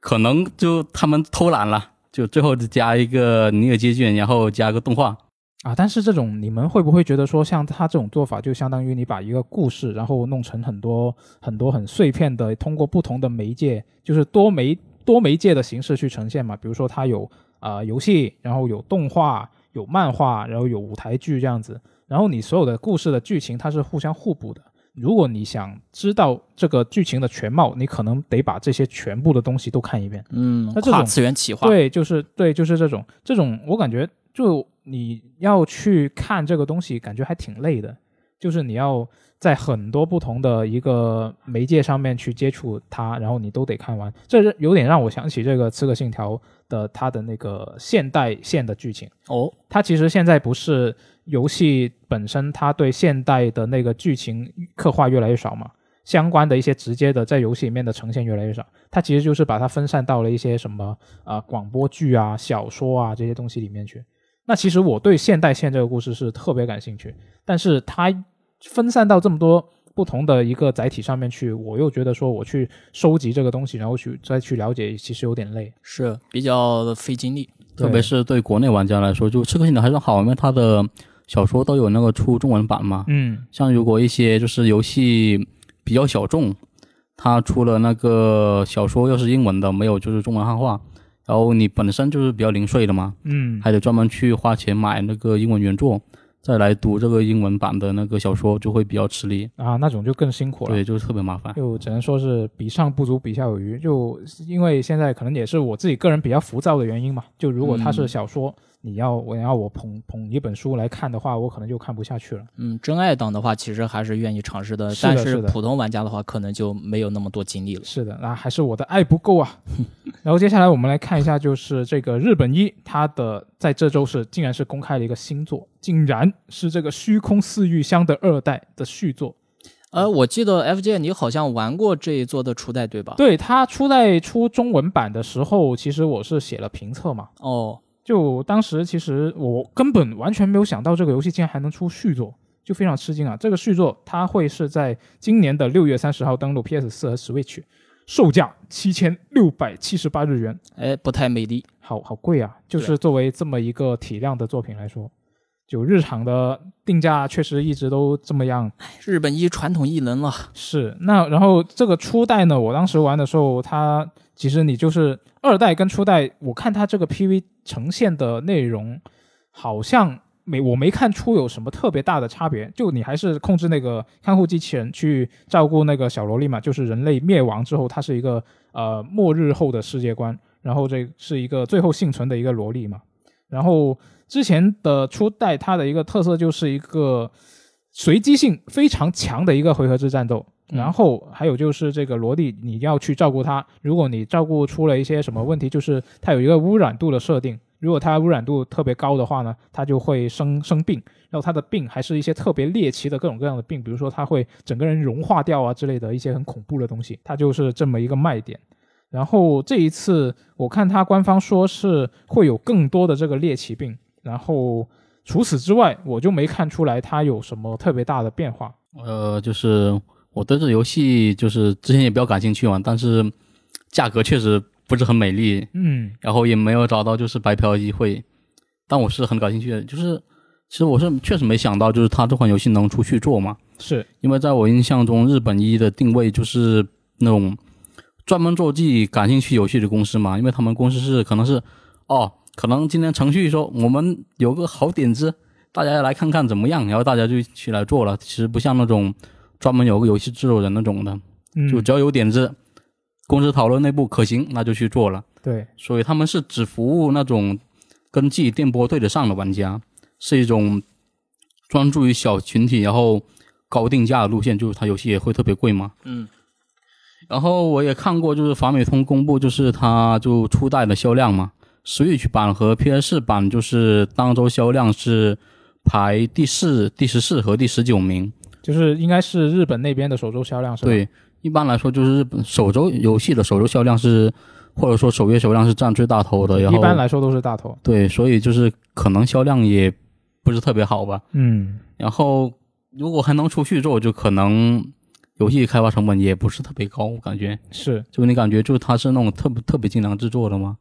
可能就他们偷懒了，就最后就加一个尼尔基卷，然后加个动画。啊，但是这种你们会不会觉得说，像他这种做法，就相当于你把一个故事，然后弄成很多很多很碎片的，通过不同的媒介，就是多媒多媒介的形式去呈现嘛？比如说它有啊、呃游戏，然后有动画，有漫画，然后有舞台剧这样子，然后你所有的故事的剧情它是互相互补的。如果你想知道这个剧情的全貌，你可能得把这些全部的东西都看一遍。嗯，跨那这种次元企划。对，就是对，就是这种这种，我感觉就你要去看这个东西，感觉还挺累的。就是你要在很多不同的一个媒介上面去接触它，然后你都得看完。这是有点让我想起这个《刺客信条》的它的那个现代线的剧情。哦，它其实现在不是游戏本身，它对现代的那个剧情刻画越来越少嘛？相关的一些直接的在游戏里面的呈现越来越少，它其实就是把它分散到了一些什么啊、广播剧啊、小说啊这些东西里面去。那其实我对现代线这个故事是特别感兴趣，但是它分散到这么多不同的一个载体上面去，我又觉得说我去收集这个东西，然后去再去了解，其实有点累。是比较费精力。特别是对国内玩家来说，就《刺客信条》还算好，因为它的小说都有那个出中文版嘛。嗯像如果一些就是游戏比较小众，它出了那个小说又是英文的，没有就是中文汉化，然后你本身就是比较零碎的嘛，嗯，还得专门去花钱买那个英文原作，再来读这个英文版的那个小说，就会比较吃力。啊，那种就更辛苦了。对，就是特别麻烦。就只能说是比上不足，比下有余。就因为现在可能也是我自己个人比较浮躁的原因嘛。就如果它是嗯小说，你要我要我捧捧一本书来看的话，我可能就看不下去了。嗯，真爱党的话，其实还是愿意尝试的，是的但是普通玩家的话，可能就没有那么多精力了。是的，那还是我的爱不够啊。然后接下来我们来看一下，就是这个日本一，它的在这周是竟然是公开了一个新作，竟然是这个虚空四玉香的二代的续作。呃，我记得 FJ 你好像玩过这一作的初代对吧？对它初代出中文版的时候，其实我是写了评测嘛。哦，就当时其实我根本完全没有想到这个游戏竟然还能出续作，就非常吃惊啊！这个续作它会是在今年的六月三十号登陆 PS 四和 Switch，售价七千六百七十八日元，哎，不太美丽。好好贵啊！就是作为这么一个体量的作品来说，就日常的定价确实一直都这么样。日本一传统艺能了，是，那然后这个初代呢，我当时玩的时候，它其实你就是二代跟初代，我看它这个 PV 呈现的内容，好像没我没看出有什么特别大的差别。就你还是控制那个看护机器人去照顾那个小萝莉嘛，就是人类灭亡之后，它是一个呃末日后的世界观，然后这是一个最后幸存的一个萝莉嘛，然后之前的初代它的一个特色就是一个随机性非常强的一个回合制战斗。嗯然后还有就是这个萝莉，你要去照顾它。如果你照顾出了一些什么问题，就是它有一个污染度的设定。如果它污染度特别高的话呢，它就会生生病。然后它的病还是一些特别猎奇的各种各样的病，比如说它会整个人融化掉啊之类的一些很恐怖的东西。它就是这么一个卖点。然后这一次我看它官方说是会有更多的这个猎奇病，然后除此之外，我就没看出来它有什么特别大的变化。呃，就是我对这游戏就是之前也比较感兴趣嘛，但是价格确实不是很美丽，嗯。然后也没有找到就是白嫖的机会，但我是很感兴趣的，就是其实我是确实没想到，就是它这款游戏能出去做嘛，是，因为在我印象中，日本一的定位就是那种专门做自己感兴趣游戏的公司嘛，因为他们公司是可能是哦，可能今天程序说我们有个好点子，大家来看看怎么样，然后大家就起来做了。其实不像那种专门有个游戏制作人那种的，嗯，就只要有点子，公司讨论内部可行，那就去做了。对，所以他们是只服务那种跟自己电波对得上的玩家，是一种专注于小群体，然后高定价的路线，就是它游戏也会特别贵嘛。嗯，然后我也看过，就是法美通公布，就是它就初代的销量嘛，Switch 版和 PS 版就是当周销量是排第四、第十四和第十九名。就是应该是日本那边的首周销量是吧？，对，一般来说就是日本首周游戏的首周销量是，或者说首月销量是占最大头的。然后一般来说都是大头。对，所以就是可能销量也不是特别好吧。嗯，然后如果还能出续作，就可能游戏开发成本也不是特别高，我感觉。是就你感觉就它是那种特别特别精良制作的吗？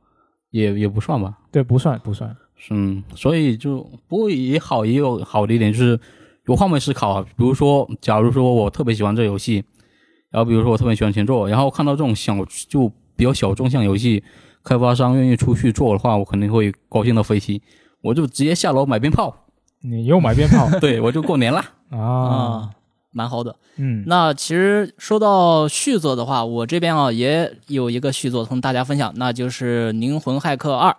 也也不算吧。对，不算不算。嗯，所以就不过也好，也有好的一点就是有换位思考啊。比如说，假如说我特别喜欢这游戏，然后比如说我特别喜欢前作，然后看到这种小就比较小众向游戏，开发商愿意出去做的话，我肯定会高兴到飞起，我就直接下楼买鞭炮，你又买鞭炮 <laughs> 对我就过年啦。啊？啊，蛮好的。嗯，那其实说到续作的话，我这边啊也有一个续作同大家分享，那就是《灵魂骇客二》。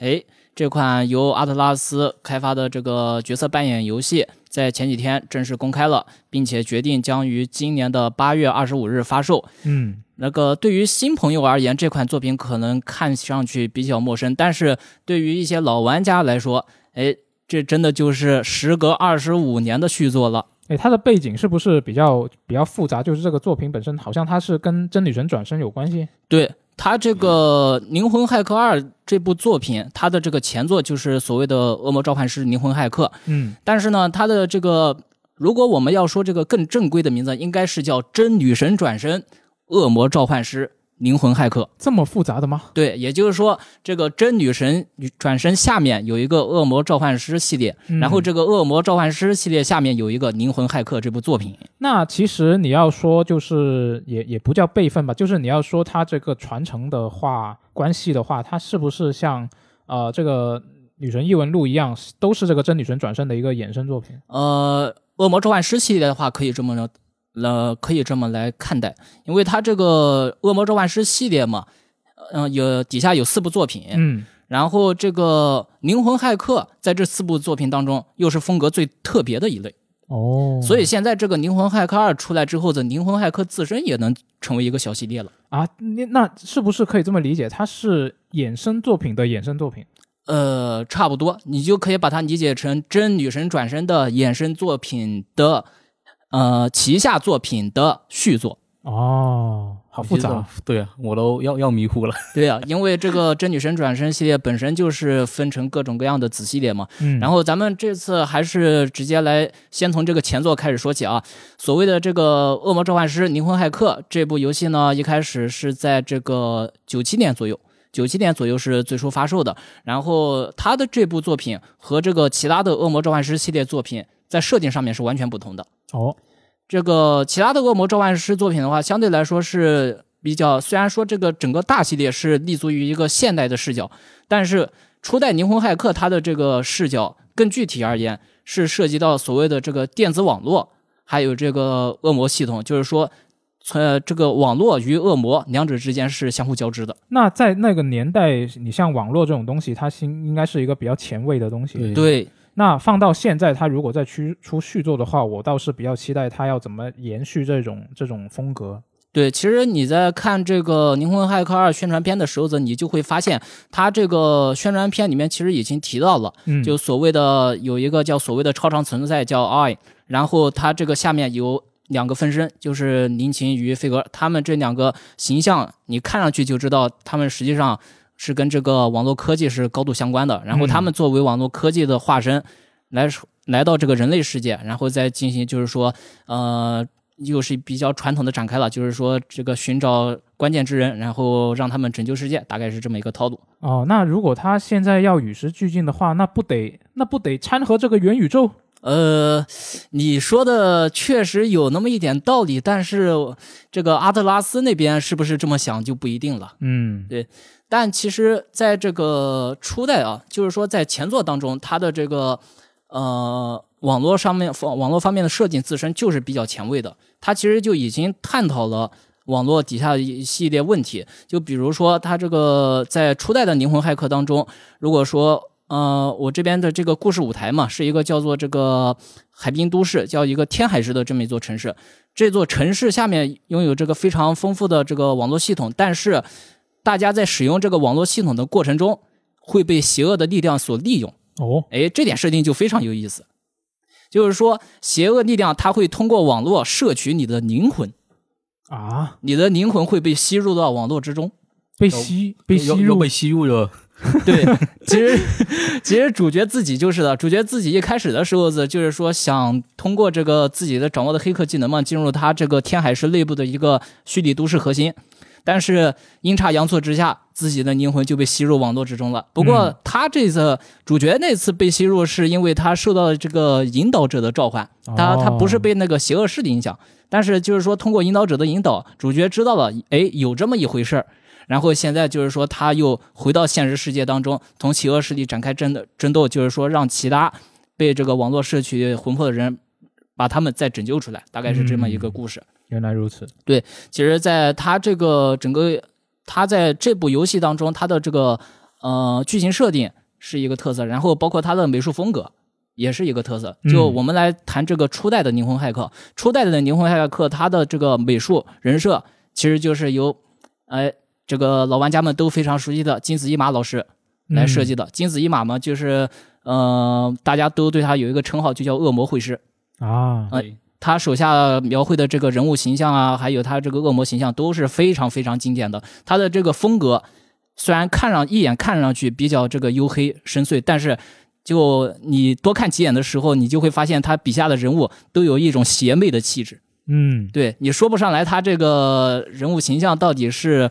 哎，这款由阿特拉斯开发的这个角色扮演游戏，在前几天正式公开了，并且决定将于今年的八月二十五日发售。嗯，那个对于新朋友而言，这款作品可能看上去比较陌生，但是对于一些老玩家来说，哎，这真的就是时隔二十五年的续作了。哎，它的背景是不是比较比较复杂？就是这个作品本身好像它是跟真女神转生有关系。对他这个《灵魂骇客二》这部作品，它的这个前作就是所谓的《恶魔召唤师：灵魂骇客》，嗯，但是呢，它的这个如果我们要说这个更正规的名字，应该是叫《真女神转身：恶魔召唤师：灵魂骇客》。这么复杂的吗？对，也就是说，这个真女神转身下面有一个恶魔召唤师系列，嗯然后这个恶魔召唤师系列下面有一个灵魂骇客这部作品。那其实你要说就是也也不叫辈分吧，就是你要说它这个传承的话关系的话，它是不是像呃这个女神异闻录一样，都是这个真女神转身的一个衍生作品？呃，恶魔召唤师系列的话，可以这么呃，可以这么来看待，因为它这个恶魔召唤师系列嘛，嗯、有底下有四部作品，嗯，然后这个灵魂骇客在这四部作品当中又是风格最特别的一类，哦，所以现在这个灵魂骇客二出来之后的灵魂骇客自身也能成为一个小系列了。啊，那那是不是可以这么理解？它是衍生作品的衍生作品？呃，差不多，你就可以把它理解成真女神转身的衍生作品的，呃，旗下作品的续作。哦，好复杂。对啊，我都要要迷糊了。对啊、因为这个真女神转身系列本身就是分成各种各样的子系列嘛。嗯，然后咱们这次还是直接来先从这个前作开始说起啊。所谓的这个《恶魔召唤师：灵魂骇客》这部游戏呢，一开始是在这个九七年左右。九七年左右是最初发售的，然后它的这部作品和这个其他的恶魔召唤师系列作品在设定上面是完全不同的。哦，这个其他的恶魔召唤师作品的话，相对来说是比较，虽然说这个整个大系列是立足于一个现代的视角，但是初代灵魂骇客它的这个视角更具体而言，是涉及到所谓的这个电子网络，还有这个恶魔系统，就是说，呃，这个网络与恶魔两者之间是相互交织的。那在那个年代，你像网络这种东西，它新应该是一个比较前卫的东西。对对，那放到现在，他如果再出出续作的话，我倒是比较期待他要怎么延续这种这种风格。对，其实你在看这个《灵魂骇客二》宣传片的时候呢，你就会发现，它这个宣传片里面其实已经提到了。嗯，就所谓的有一个叫所谓的超常存在叫 I，然后它这个下面有两个分身，就是林琴与飞格，他们这两个形象，你看上去就知道他们实际上是跟这个网络科技是高度相关的。然后他们作为网络科技的化身，来来到这个人类世界，然后再进行就是说，呃。又是比较传统的展开了，就是说这个寻找关键之人，然后让他们拯救世界，大概是这么一个套路。哦，那如果他现在要与时俱进的话，那不得那不得掺和这个元宇宙？呃，你说的确实有那么一点道理，但是这个阿特拉斯那边是不是这么想就不一定了。嗯，但其实，在这个初代啊，就是说在前作当中，它的这个呃网络上面网网络方面的设计自身就是比较前卫的，它其实就已经探讨了。网络底下的一系列问题，就比如说，它这个在初代的灵魂骇客当中，如果说呃，我这边的这个故事舞台嘛，是一个叫做这个海滨都市，叫一个天海市的这么一座城市。这座城市下面拥有这个非常丰富的这个网络系统，但是大家在使用这个网络系统的过程中，会被邪恶的力量所利用。哦，哎，这点设定就非常有意思，就是说，邪恶力量它会通过网络摄取你的灵魂，啊，你的灵魂会被吸入到网络之中。被吸被吸入被吸入了。<laughs> 对，其实其实主角自己就是的，主角自己一开始的时候子就是说想通过这个自己的掌握的黑客技能嘛，进入他这个天海市内部的一个虚拟都市核心，但是阴差阳错之下，自己的灵魂就被吸入网络之中了。不过他这次主角那次被吸入，是因为他受到了这个引导者的召唤，他他不是被那个邪恶势力影响，但是就是说通过引导者的引导，主角知道了，哎，有这么一回事儿。然后现在就是说，他又回到现实世界当中，同邪恶势力展开争的争斗，就是说让其他被这个网络摄取魂魄的人，把他们再拯救出来，大概是这么一个故事。原来如此。对其实，在他这个整个他在这部游戏当中，他的这个呃剧情设定是一个特色，然后包括他的美术风格。也是一个特色。就嗯我们来谈这个初代的灵魂骇客，初代的灵魂骇客，它的这个美术人设其实就是由，哎，这个老玩家们都非常熟悉的金子一马老师来设计的。金子一马嘛，就是呃，大家都对他有一个称号，就叫恶魔会师。啊，他手下描绘的这个人物形象啊，还有他这个恶魔形象都是非常非常经典的。他的这个风格虽然看上一眼看上去比较这个黝黑深邃，但是就你多看几眼的时候，你就会发现他笔下的人物都有一种邪魅的气质。嗯，对你说不上来他这个人物形象到底是，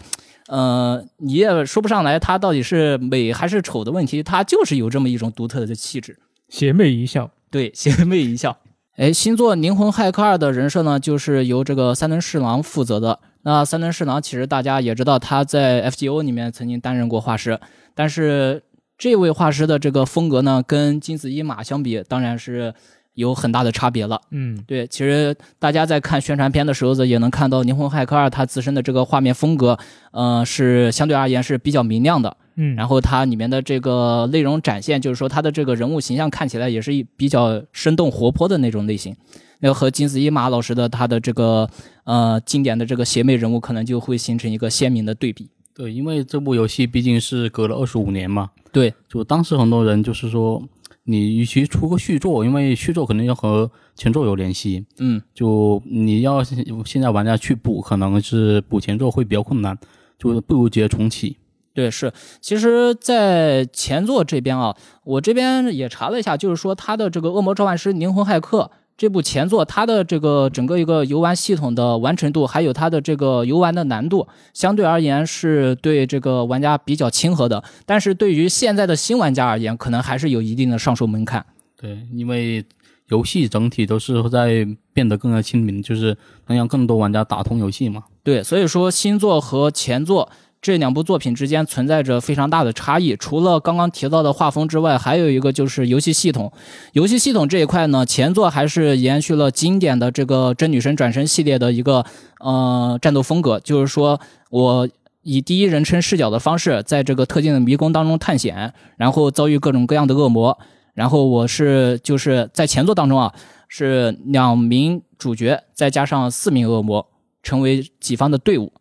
呃，你也说不上来他到底是美还是丑的问题，他就是有这么一种独特的气质。邪魅一笑。对，<laughs> 邪魅一笑。哎，新作《灵魂骇客二》的人设呢，就是由这个三藤侍郎负责的。那三藤侍郎其实大家也知道，他在 FGO 里面曾经担任过画师，但是这位画师的这个风格呢，跟金子一马相比，当然是有很大的差别了。嗯，对，其实大家在看宣传片的时候，也能看到《灵魂骇客二》它自身的这个画面风格，呃，是相对而言是比较明亮的。嗯，然后它里面的这个内容展现，就是说它的这个人物形象看起来也是一比较生动活泼的那种类型。那个和金子一马老师的他的这个呃经典的这个邪魅人物，可能就会形成一个鲜明的对比。对，因为这部游戏毕竟是隔了二十五年嘛，对，就当时很多人就是说，你与其出个续作，因为续作肯定要和前作有联系，嗯，就你要现在玩家去补，可能是补前作会比较困难，就不如直接重启。对，是，其实，在前作这边啊，我这边也查了一下，就是说它的这个《恶魔召唤师：灵魂骇客》这部前作，它的这个整个一个游玩系统的完成度，还有它的这个游玩的难度，相对而言是对这个玩家比较亲和的。但是对于现在的新玩家而言，可能还是有一定的上手门槛。对，因为游戏整体都是在变得更加亲民，就是能让更多玩家打通游戏嘛。对，所以说新作和前作。这两部作品之间存在着非常大的差异，除了刚刚提到的画风之外，还有一个就是游戏系统。游戏系统这一块呢，前作还是延续了经典的这个真女神转身系列的一个呃战斗风格，就是说我以第一人称视角的方式，在这个特定的迷宫当中探险，然后遭遇各种各样的恶魔，然后我是就是在前作当中啊，是两名主角再加上四名恶魔，成为己方的队伍。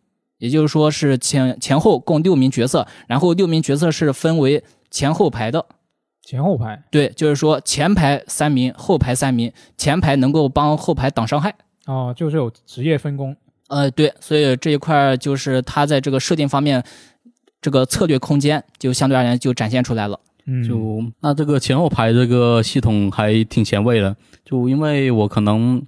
也就是说是前前后共六名角色，然后六名角色是分为前后排的，前后排对，就是说前排三名，后排三名，前排能够帮后排挡伤害。哦，就是有职业分工。呃，对，所以这一块就是它在这个设定方面，这个策略空间就相对而言就展现出来了。嗯，就那这个前后排这个系统还挺前卫的，就因为我可能。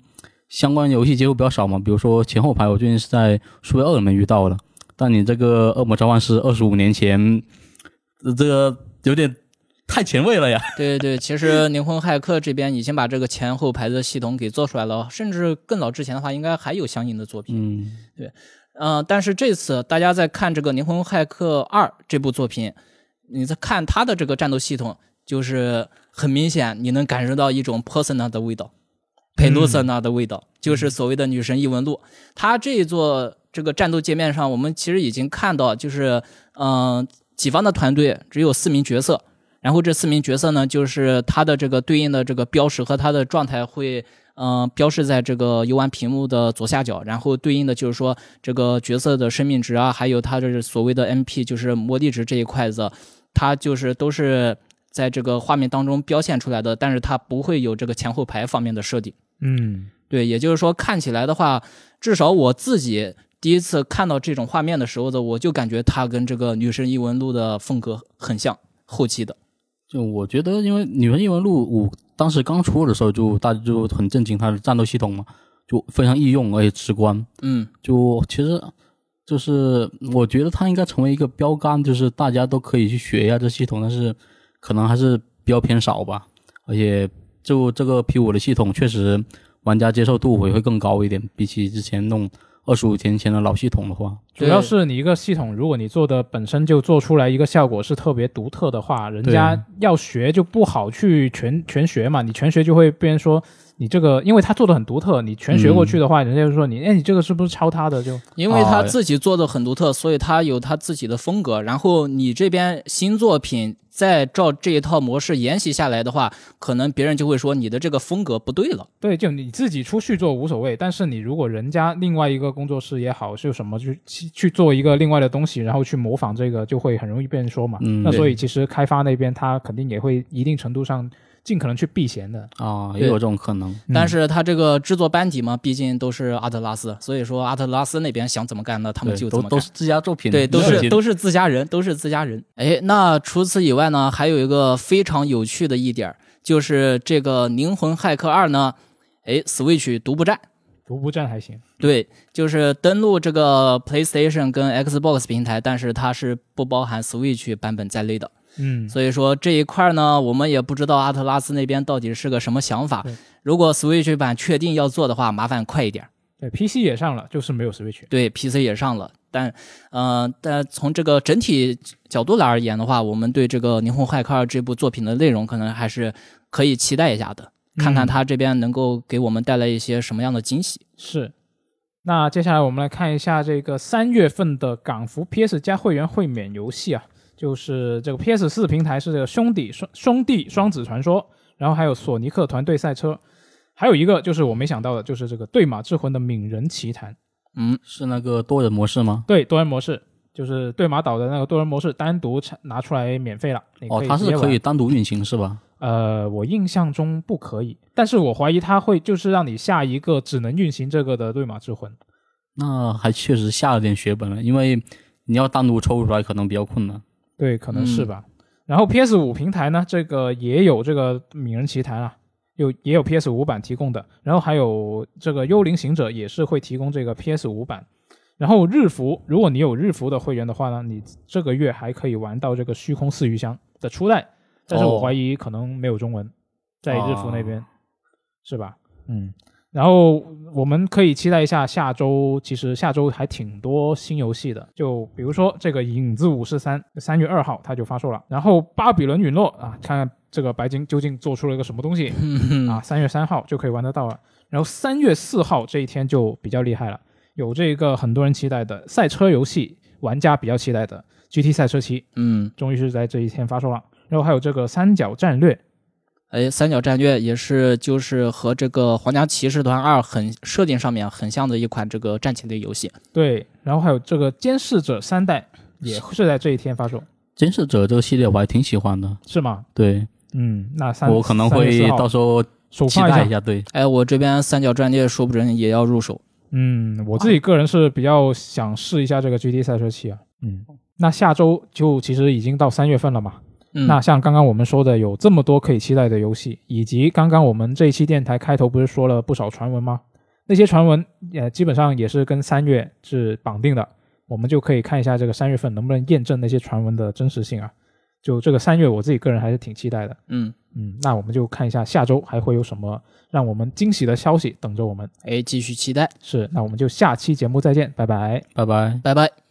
相关游戏接触比较少嘛，比如说前后排，我最近是在数位二里面遇到的。但你这个《恶魔召唤师》二十五年前，这个有点太前卫了呀。<laughs> 对对对，其实灵魂骇客这边已经把这个前后排的系统给做出来了，甚至更早之前的话，应该还有相应的作品。嗯，对，嗯，但是这次大家在看这个《灵魂骇客二》这部作品，你在看它的这个战斗系统，就是很明显，你能感受到一种 Persona 的味道。佩鲁瑟纳的味道，就是所谓的女神异闻录。它这一座这个战斗界面上，我们其实已经看到，就是嗯，己方的团队只有四名角色，然后这四名角色呢，就是它的这个对应的这个标识和它的状态会嗯标示在这个游玩屏幕的左下角，然后对应的就是说这个角色的生命值啊，还有它这所谓的 MP，就是魔力值这一块子，它就是都是。在这个画面当中表现出来的，但是它不会有这个前后排方面的设定。嗯，对，也就是说看起来的话，至少我自己第一次看到这种画面的时候的，我就感觉它跟这个《女神异闻录》的风格很像，后期的。就我觉得，因为《女神异闻录五》当时刚出的时候，就大家就很震惊它的战斗系统嘛，就非常易用而且直观。嗯，就其实就是我觉得它应该成为一个标杆，就是大家都可以去学一下这系统，但是。可能还是比较偏少吧，而且就这个 P 五的系统，确实玩家接受度也会更高一点，比起之前弄二十五年前的老系统的话，主要是你一个系统，如果你做的本身就做出来一个效果是特别独特的话，人家要学就不好去全全学嘛，你全学就会被人说。你这个，因为他做的很独特，你全学过去的话，人家就说你，哎，你这个是不是抄他的？就因为他自己做的很独特，所以他有他自己的风格。然后你这边新作品再照这一套模式沿袭下来的话，可能别人就会说你的这个风格不对了。对，就你自己出续作无所谓，但是你如果人家另外一个工作室也好，是什么去去做一个另外的东西，然后去模仿这个，就会很容易被人说嘛。嗯，那所以其实开发那边他肯定也会一定程度上。尽可能去避嫌的。啊，也有这种可能。但是它这个制作班底嘛，毕竟都是阿特拉斯，所以说阿特拉斯那边想怎么干呢，他们就怎么干。都都是自家作品，对，都是都是自家人，都是自家人。哎，那除此以外呢，还有一个非常有趣的一点，就是这个《灵魂骇客二》呢，哎，Switch 独步站。独步站还行，对，就是登录这个 PlayStation 跟 Xbox 平台，但是它是不包含 Switch 版本在内的。嗯，所以说这一块呢，我们也不知道阿特拉斯那边到底是个什么想法。如果 Switch 版确定要做的话，麻烦快一点儿。对，PC 也上了，就是没有 Switch。对，PC 也上了，但，呃，但从这个整体角度来而言的话，我们对这个《灵魂骇客二》这部作品的内容，可能还是可以期待一下的，看看嗯它这边能够给我们带来一些什么样的惊喜。是。那接下来我们来看一下这个三月份的港服 PS 加会员会免游戏啊，就是这个 PS 四平台是这个兄弟双兄弟双子传说，然后还有索尼克团队赛车，还有一个就是我没想到的，就是这个对马之魂的敏人奇谭。嗯，是那个多人模式吗？对，多人模式就是对马岛的那个多人模式，单独产拿出来免费了。哦，它是可以单独运行是吧？呃，我印象中不可以，但是我怀疑它会就是让你下一个只能运行这个的对马之魂。那还确实下了点血本了，因为你要单独抽出来可能比较困难。对，可能是嗯吧。然后 PS 五平台呢，这个也有这个鸣人奇谭啊，有也有 PS 五版提供的，然后还有这个幽灵行者也是会提供这个 PS 五版。然后日服，如果你有日服的会员的话呢，你这个月还可以玩到这个虚空四鱼香的初代，但是我哦怀疑可能没有中文，在日服那边、哦是吧？嗯。然后我们可以期待一下下周，其实下周还挺多新游戏的，就比如说这个《影子武士三》，三月二号它就发售了。然后《巴比伦陨落》啊，看看这个白金究竟做出了一个什么东西 <laughs> 啊，三月三号就可以玩得到了。然后三月四号这一天就比较厉害了，有这个很多人期待的赛车游戏，玩家比较期待的 GT 赛车七，嗯，终于是在这一天发售了。然后还有这个三角战略，哎，三角战略也是就是和这个皇家骑士团二很设定上面很像的一款这个战棋类游戏。对，然后还有这个监视者三代也是在这一天发售，监视者这个系列我还挺喜欢的，是吗？对嗯，那三我可能会到时候期待一。下。对，哎，我这边三角战略说不准也要入手。嗯，我自己个人是比较想试一下这个 GT 赛车器啊。嗯，那下周就其实已经到三月份了嘛。嗯，那像刚刚我们说的，有这么多可以期待的游戏，以及刚刚我们这一期电台开头不是说了不少传闻吗？那些传闻也基本上也是跟三月是绑定的，我们就可以看一下这个三月份能不能验证那些传闻的真实性啊。就这个三月，我自己个人还是挺期待的。嗯，嗯，那我们就看一下下周还会有什么让我们惊喜的消息等着我们。哎，继续期待，是，那我们就下期节目再见，拜拜。拜拜。拜拜。